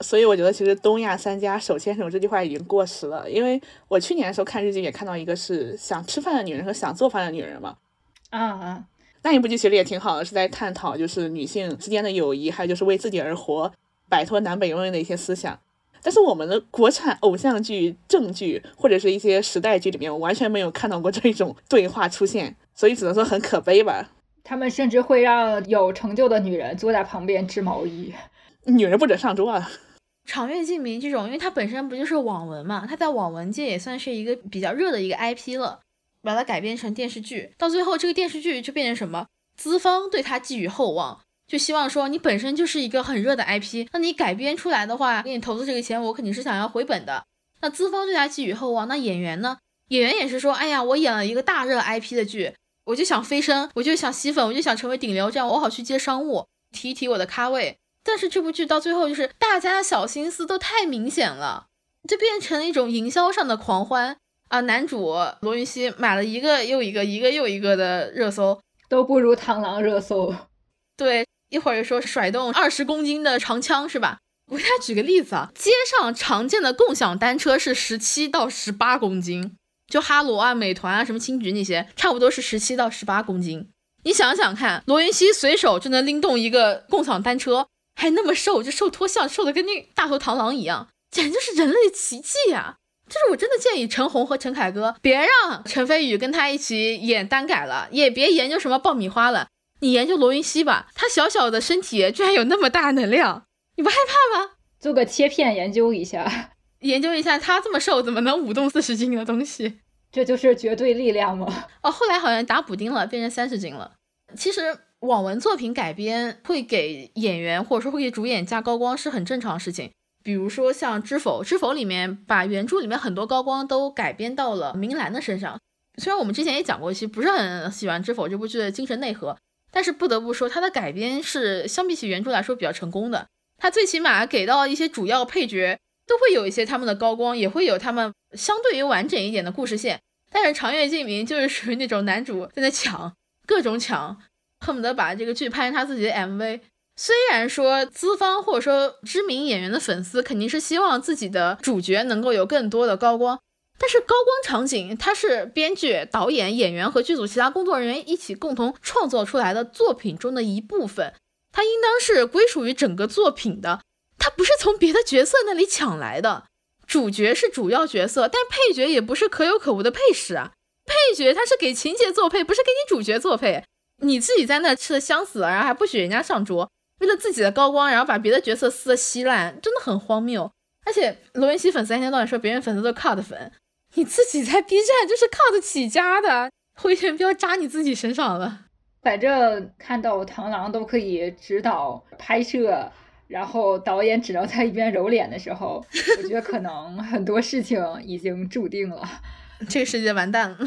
Speaker 4: 所以我觉得，其实东亚三家手牵手这句话已经过时了。因为我去年的时候看日剧，也看到一个是想吃饭的女人和想做饭的女人嘛。
Speaker 3: 啊啊，
Speaker 4: 那一部剧其实也挺好的，是在探讨就是女性之间的友谊，还有就是为自己而活，摆脱南北庸的一些思想。但是我们的国产偶像剧、正剧或者是一些时代剧里面，我完全没有看到过这种对话出现，所以只能说很可悲吧。
Speaker 3: 他们甚至会让有成就的女人坐在旁边织毛衣，
Speaker 4: 女人不准上桌啊。
Speaker 2: 长月烬明这种，因为它本身不就是网文嘛，它在网文界也算是一个比较热的一个 IP 了，把它改编成电视剧，到最后这个电视剧就变成什么？资方对它寄予厚望，就希望说你本身就是一个很热的 IP，那你改编出来的话，给你投资这个钱，我肯定是想要回本的。那资方对他寄予厚望，那演员呢？演员也是说，哎呀，我演了一个大热 IP 的剧，我就想飞升，我就想吸粉，我就想成为顶流，这样我好去接商务，提一提我的咖位。但是这部剧到最后就是大家的小心思都太明显了，就变成了一种营销上的狂欢啊！男主罗云熙买了一个又一个，一个又一个的热搜，
Speaker 3: 都不如螳螂热搜。
Speaker 2: 对，一会儿又说甩动二十公斤的长枪是吧？我给大家举个例子啊，街上常见的共享单车是十七到十八公斤，就哈罗啊、美团啊、什么青桔那些，差不多是十七到十八公斤。你想想看，罗云熙随手就能拎动一个共享单车。还那么瘦，就瘦脱相，瘦的跟那大头螳螂一样，简直就是人类奇迹呀！就是我真的建议陈红和陈凯歌别让陈飞宇跟他一起演单改了，也别研究什么爆米花了，你研究罗云熙吧，他小小的身体居然有那么大能量，你不害怕吗？
Speaker 3: 做个切片研究一下，
Speaker 2: 研究一下他这么瘦怎么能舞动四十斤的东西？
Speaker 3: 这就是绝对力量吗？
Speaker 2: 哦，后来好像打补丁了，变成三十斤了。其实网文作品改编会给演员或者说会给主演加高光是很正常的事情。比如说像《知否》，《知否》里面把原著里面很多高光都改编到了明兰的身上。虽然我们之前也讲过，其实不是很喜欢《知否》这部剧的精神内核，但是不得不说它的改编是相比起原著来说比较成功的。它最起码给到一些主要配角都会有一些他们的高光，也会有他们相对于完整一点的故事线。但是《长月烬明》就是属于那种男主在那抢，各种抢，恨不得把这个剧拍成他自己的 MV。虽然说资方或者说知名演员的粉丝肯定是希望自己的主角能够有更多的高光，但是高光场景它是编剧、导演、演员和剧组其他工作人员一起共同创作出来的作品中的一部分，它应当是归属于整个作品的，它不是从别的角色那里抢来的。主角是主要角色，但配角也不是可有可无的配饰啊，配角他是给情节做配，不是给你主角做配。你自己在那吃的香死了，然后还不许人家上桌。为了自己的高光，然后把别的角色撕的稀烂，真的很荒谬。而且罗云熙粉丝一天到晚说别人粉丝都是 cut 粉，你自己在 B 站就是 cut 起家的，回旋镖扎你自己身上了。
Speaker 3: 反正看到螳螂都可以指导拍摄，然后导演只能在一边揉脸的时候，我觉得可能很多事情已经注定了，
Speaker 2: 这个世界完蛋了。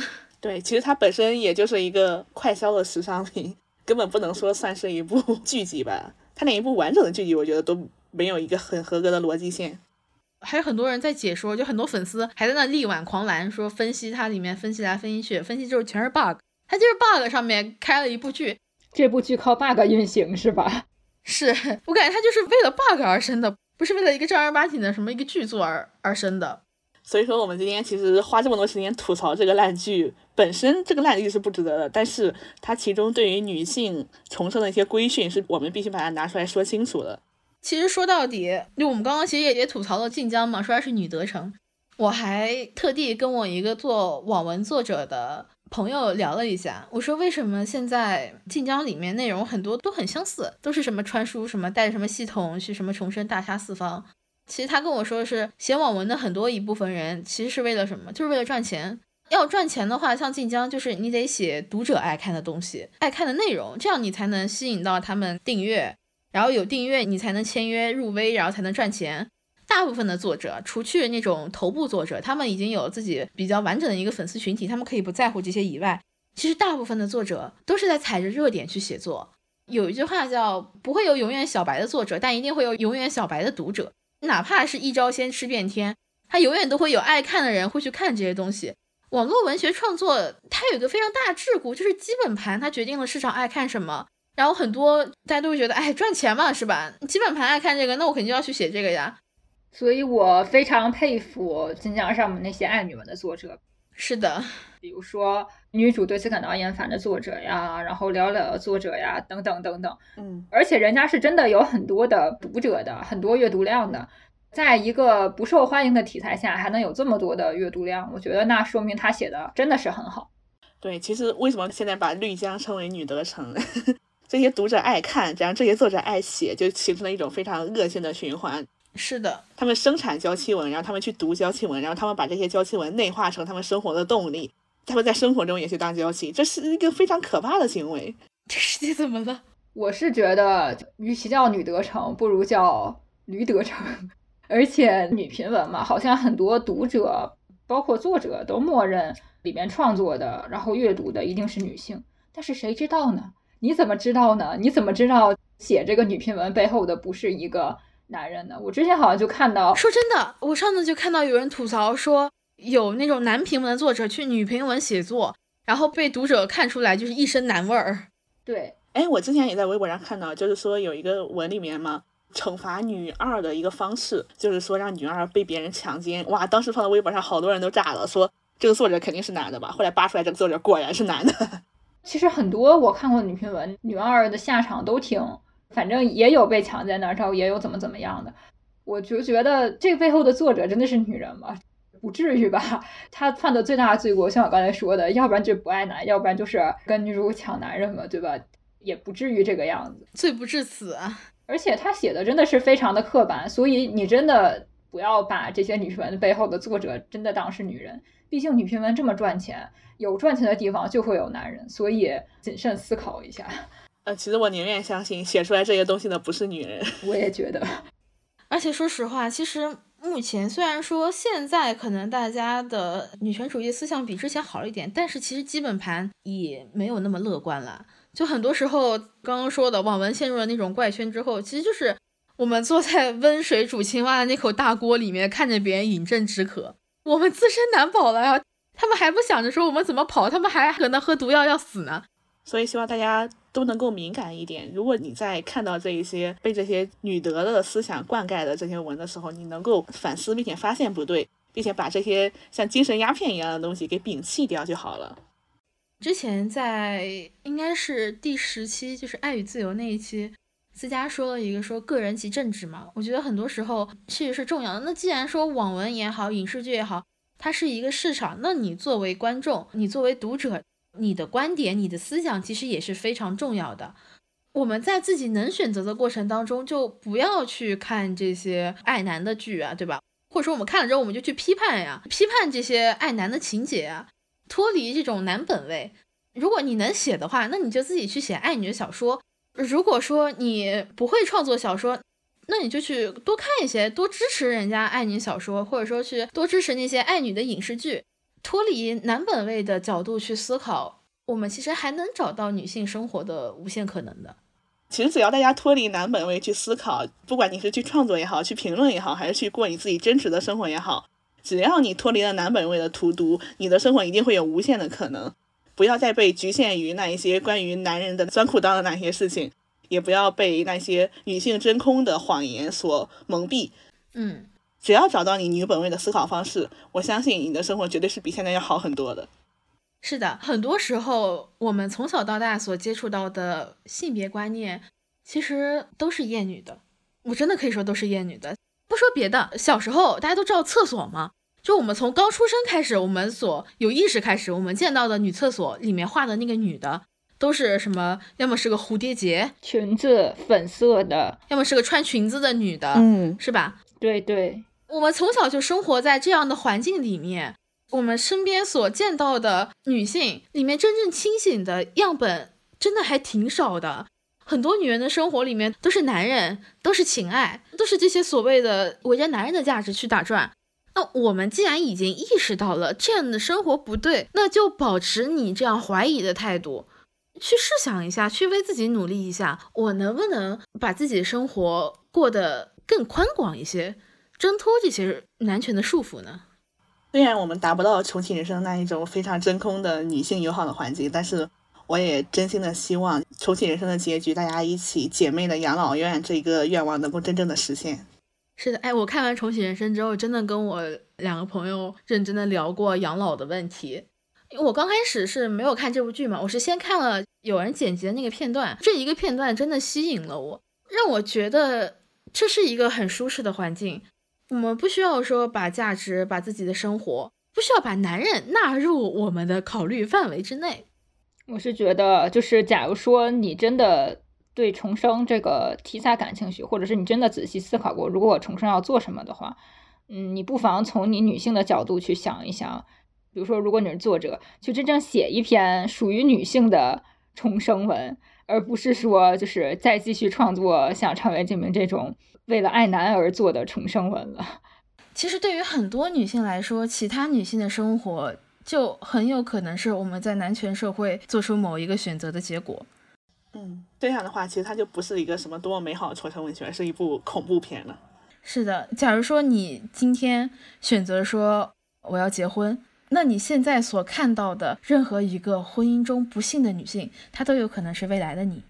Speaker 4: 对，其实它本身也就是一个快消的时尚品。根本不能说算是一部剧集吧，它连一部完整的剧集，我觉得都没有一个很合格的逻辑线。
Speaker 2: 还有很多人在解说，就很多粉丝还在那力挽狂澜，说分析它里面分析来分析去，分析就是全是 bug，它就是 bug 上面开了一部剧，
Speaker 3: 这部剧靠 bug 运行是吧？
Speaker 2: 是我感觉它就是为了 bug 而生的，不是为了一个正儿八经的什么一个剧作而而生的。
Speaker 4: 所以说，我们今天其实花这么多时间吐槽这个烂剧本身，这个烂剧是不值得的。但是它其中对于女性重生的一些规训，是我们必须把它拿出来说清楚的。
Speaker 2: 其实说到底，就我们刚刚其实也也吐槽了晋江嘛，说它是女德城。我还特地跟我一个做网文作者的朋友聊了一下，我说为什么现在晋江里面内容很多都很相似，都是什么穿书什么带着什么系统去什么重生大杀四方。其实他跟我说的是，写网文的很多一部分人，其实是为了什么？就是为了赚钱。要赚钱的话，像晋江，就是你得写读者爱看的东西，爱看的内容，这样你才能吸引到他们订阅，然后有订阅，你才能签约入微，然后才能赚钱。大部分的作者，除去那种头部作者，他们已经有自己比较完整的一个粉丝群体，他们可以不在乎这些以外，其实大部分的作者都是在踩着热点去写作。有一句话叫“不会有永远小白的作者，但一定会有永远小白的读者”。哪怕是一招鲜吃遍天，他永远都会有爱看的人会去看这些东西。网络文学创作它有一个非常大的桎梏，就是基本盘它决定了市场爱看什么。然后很多大家都会觉得，哎，赚钱嘛，是吧？基本盘爱看这个，那我肯定要去写这个呀。
Speaker 3: 所以我非常佩服晋江上面那些爱女文的作者。
Speaker 2: 是的，
Speaker 3: 比如说女主对此感到厌烦的作者呀，然后聊聊作者呀，等等等等。
Speaker 4: 嗯，
Speaker 3: 而且人家是真的有很多的读者的，很多阅读量的，在一个不受欢迎的题材下还能有这么多的阅读量，我觉得那说明他写的真的是很好。
Speaker 4: 对，其实为什么现在把绿江称为女德城？这些读者爱看，然后这些作者爱写，就形成了一种非常恶性的循环。
Speaker 2: 是的，
Speaker 4: 他们生产娇妻文，然后他们去读娇妻文，然后他们把这些娇妻文内化成他们生活的动力，他们在生活中也去当娇妻，这是一个非常可怕的行为。
Speaker 2: 这世界怎么了？
Speaker 3: 我是觉得，与其叫女德城，不如叫驴德城。而且女频文嘛，好像很多读者，包括作者，都默认里面创作的，然后阅读的一定是女性。但是谁知道呢？你怎么知道呢？你怎么知道写这个女频文背后的不是一个？男人呢，我之前好像就看到，
Speaker 2: 说真的，我上次就看到有人吐槽说，有那种男频文作者去女频文写作，然后被读者看出来就是一身男味儿。
Speaker 3: 对，
Speaker 4: 哎，我之前也在微博上看到，就是说有一个文里面嘛，惩罚女二的一个方式，就是说让女二被别人强奸。哇，当时放在微博上，好多人都炸了，说这个作者肯定是男的吧？后来扒出来，这个作者果然是男的。
Speaker 3: 其实很多我看过女评文，女二的下场都挺。反正也有被强在那儿，然后也有怎么怎么样的，我就觉得这个背后的作者真的是女人吗？不至于吧？她犯的最大的罪过，像我刚才说的，要不然就不爱男，要不然就是跟女主抢男人嘛，对吧？也不至于这个样子，
Speaker 2: 罪不至死啊。
Speaker 3: 而且他写的真的是非常的刻板，所以你真的不要把这些女权文背后的作者真的当是女人。毕竟女权文这么赚钱，有赚钱的地方就会有男人，所以谨慎思考一下。
Speaker 4: 呃，其实我宁愿相信写出来这些东西的不是女人。
Speaker 3: 我也觉得。
Speaker 2: 而且说实话，其实目前虽然说现在可能大家的女权主义思想比之前好一点，但是其实基本盘也没有那么乐观了。就很多时候刚刚说的网文陷入了那种怪圈之后，其实就是我们坐在温水煮青蛙的那口大锅里面，看着别人饮鸩止渴，我们自身难保了呀。他们还不想着说我们怎么跑，他们还搁那喝毒药要死呢。
Speaker 4: 所以希望大家都能够敏感一点。如果你在看到这一些被这些女德的思想灌溉的这些文的时候，你能够反思并且发现不对，并且把这些像精神鸦片一样的东西给摒弃掉就好了。
Speaker 2: 之前在应该是第十期，就是爱与自由那一期，思佳说了一个说个人及政治嘛，我觉得很多时候其实是重要的。那既然说网文也好，影视剧也好，它是一个市场，那你作为观众，你作为读者。你的观点、你的思想其实也是非常重要的。我们在自己能选择的过程当中，就不要去看这些爱男的剧啊，对吧？或者说我们看了之后，我们就去批判呀，批判这些爱男的情节啊，脱离这种男本位。如果你能写的话，那你就自己去写爱女的小说。如果说你不会创作小说，那你就去多看一些，多支持人家爱女小说，或者说去多支持那些爱女的影视剧。脱离男本位的角度去思考，我们其实还能找到女性生活的无限可能的。
Speaker 4: 其实只要大家脱离男本位去思考，不管你是去创作也好，去评论也好，还是去过你自己真实的生活也好，只要你脱离了男本位的荼毒，你的生活一定会有无限的可能。不要再被局限于那一些关于男人的钻裤裆的那些事情，也不要被那些女性真空的谎言所蒙蔽。
Speaker 2: 嗯。
Speaker 4: 只要找到你女本位的思考方式，我相信你的生活绝对是比现在要好很多的。
Speaker 2: 是的，很多时候我们从小到大所接触到的性别观念，其实都是厌女的。我真的可以说都是厌女的。不说别的，小时候大家都知道厕所吗？就我们从刚出生开始，我们所有意识开始，我们见到的女厕所里面画的那个女的，都是什么？要么是个蝴蝶结
Speaker 3: 裙子，粉色的；
Speaker 2: 要么是个穿裙子的女的，
Speaker 4: 嗯，
Speaker 2: 是吧？
Speaker 3: 对对。
Speaker 2: 我们从小就生活在这样的环境里面，我们身边所见到的女性里面，真正清醒的样本真的还挺少的。很多女人的生活里面都是男人，都是情爱，都是这些所谓的围着男人的价值去打转。那我们既然已经意识到了这样的生活不对，那就保持你这样怀疑的态度，去试想一下，去为自己努力一下，我能不能把自己的生活过得更宽广一些？挣脱这些男权的束缚呢？
Speaker 4: 虽然我们达不到重启人生那一种非常真空的女性友好的环境，但是我也真心的希望重启人生的结局，大家一起姐妹的养老院这一个愿望能够真正的实现。
Speaker 2: 是的，哎，我看完重启人生之后，真的跟我两个朋友认真的聊过养老的问题。我刚开始是没有看这部剧嘛，我是先看了有人剪辑的那个片段，这一个片段真的吸引了我，让我觉得这是一个很舒适的环境。我们不需要说把价值、把自己的生活，不需要把男人纳入我们的考虑范围之内。
Speaker 3: 我是觉得，就是假如说你真的对重生这个题材感兴趣，或者是你真的仔细思考过，如果我重生要做什么的话，嗯，你不妨从你女性的角度去想一想。比如说，如果你是作者，去真正写一篇属于女性的重生文，而不是说就是再继续创作像长月烬明这种。为了爱男而做的重生文了。
Speaker 2: 其实对于很多女性来说，其他女性的生活就很有可能是我们在男权社会做出某一个选择的结果。
Speaker 4: 嗯，这样的话，其实它就不是一个什么多么美好的重生文学，而是一部恐怖片了。
Speaker 2: 是的，假如说你今天选择说我要结婚，那你现在所看到的任何一个婚姻中不幸的女性，她都有可能是未来的你。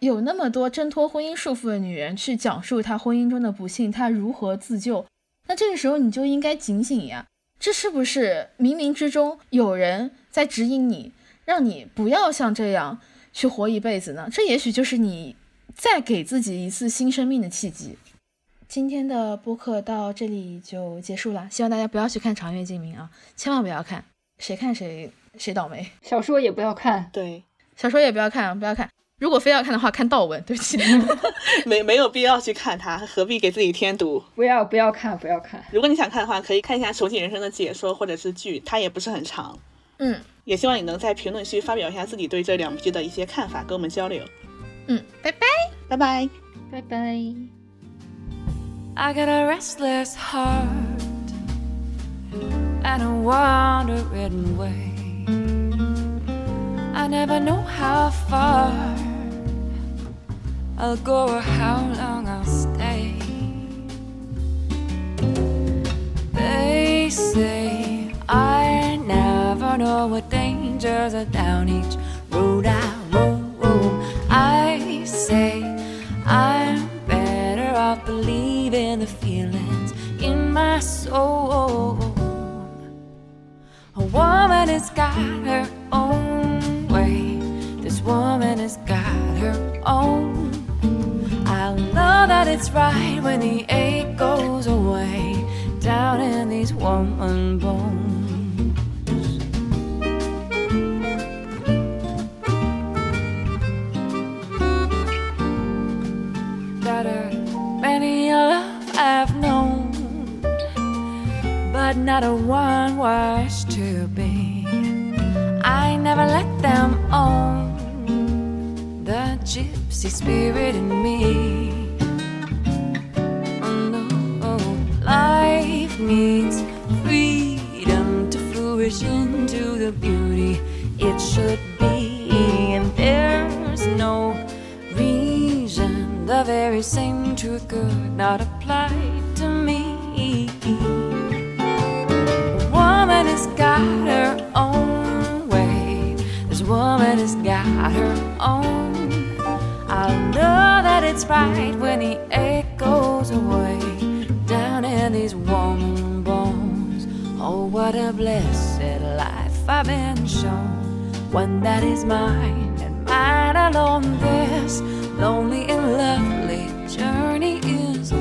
Speaker 2: 有那么多挣脱婚姻束缚的女人去讲述她婚姻中的不幸，她如何自救？那这个时候你就应该警醒呀！这是不是冥冥之中有人在指引你，让你不要像这样去活一辈子呢？这也许就是你再给自己一次新生命的契机。今天的播客到这里就结束了，希望大家不要去看《长月烬明》啊，千万不要看，谁看谁谁倒霉。
Speaker 3: 小说也不要看，
Speaker 4: 对，
Speaker 2: 小说也不要看，不要看。
Speaker 5: 如果非要看的话，看道文，对不起。
Speaker 4: 没没有必要去看它，何必给自己添堵？
Speaker 3: 不要不要看，不要看。
Speaker 4: 如果你想看的话，可以看一下《重启人生》的解说或者是剧，它也不是很长。
Speaker 2: 嗯，
Speaker 4: 也希望你能在评论区发表一下自己对这两部剧的一些看法，跟我们交流。
Speaker 2: 嗯，拜拜，
Speaker 4: 拜拜，
Speaker 3: 拜拜。
Speaker 6: I got a restless heart and a wandering way. I never know how far I'll go or how long I'll stay. They say I never know what dangers are down each road I roam. I say I'm better off believing the feelings in my soul. A woman has got her own way. This woman has got her own. Know that it's right when the ache goes away down in these woman bones. Many a love I've known, but not a one was to be. I never let them own the gypsy spirit in me. Life needs freedom to flourish into the beauty it should be, and there's no reason the very same truth could not apply to me. A woman has got her own way. This woman has got her own. I'll know that it's right when the ache goes away these woman bones. Oh, what a blessed life I've been shown. One that is mine and mine alone. This lonely and lovely journey is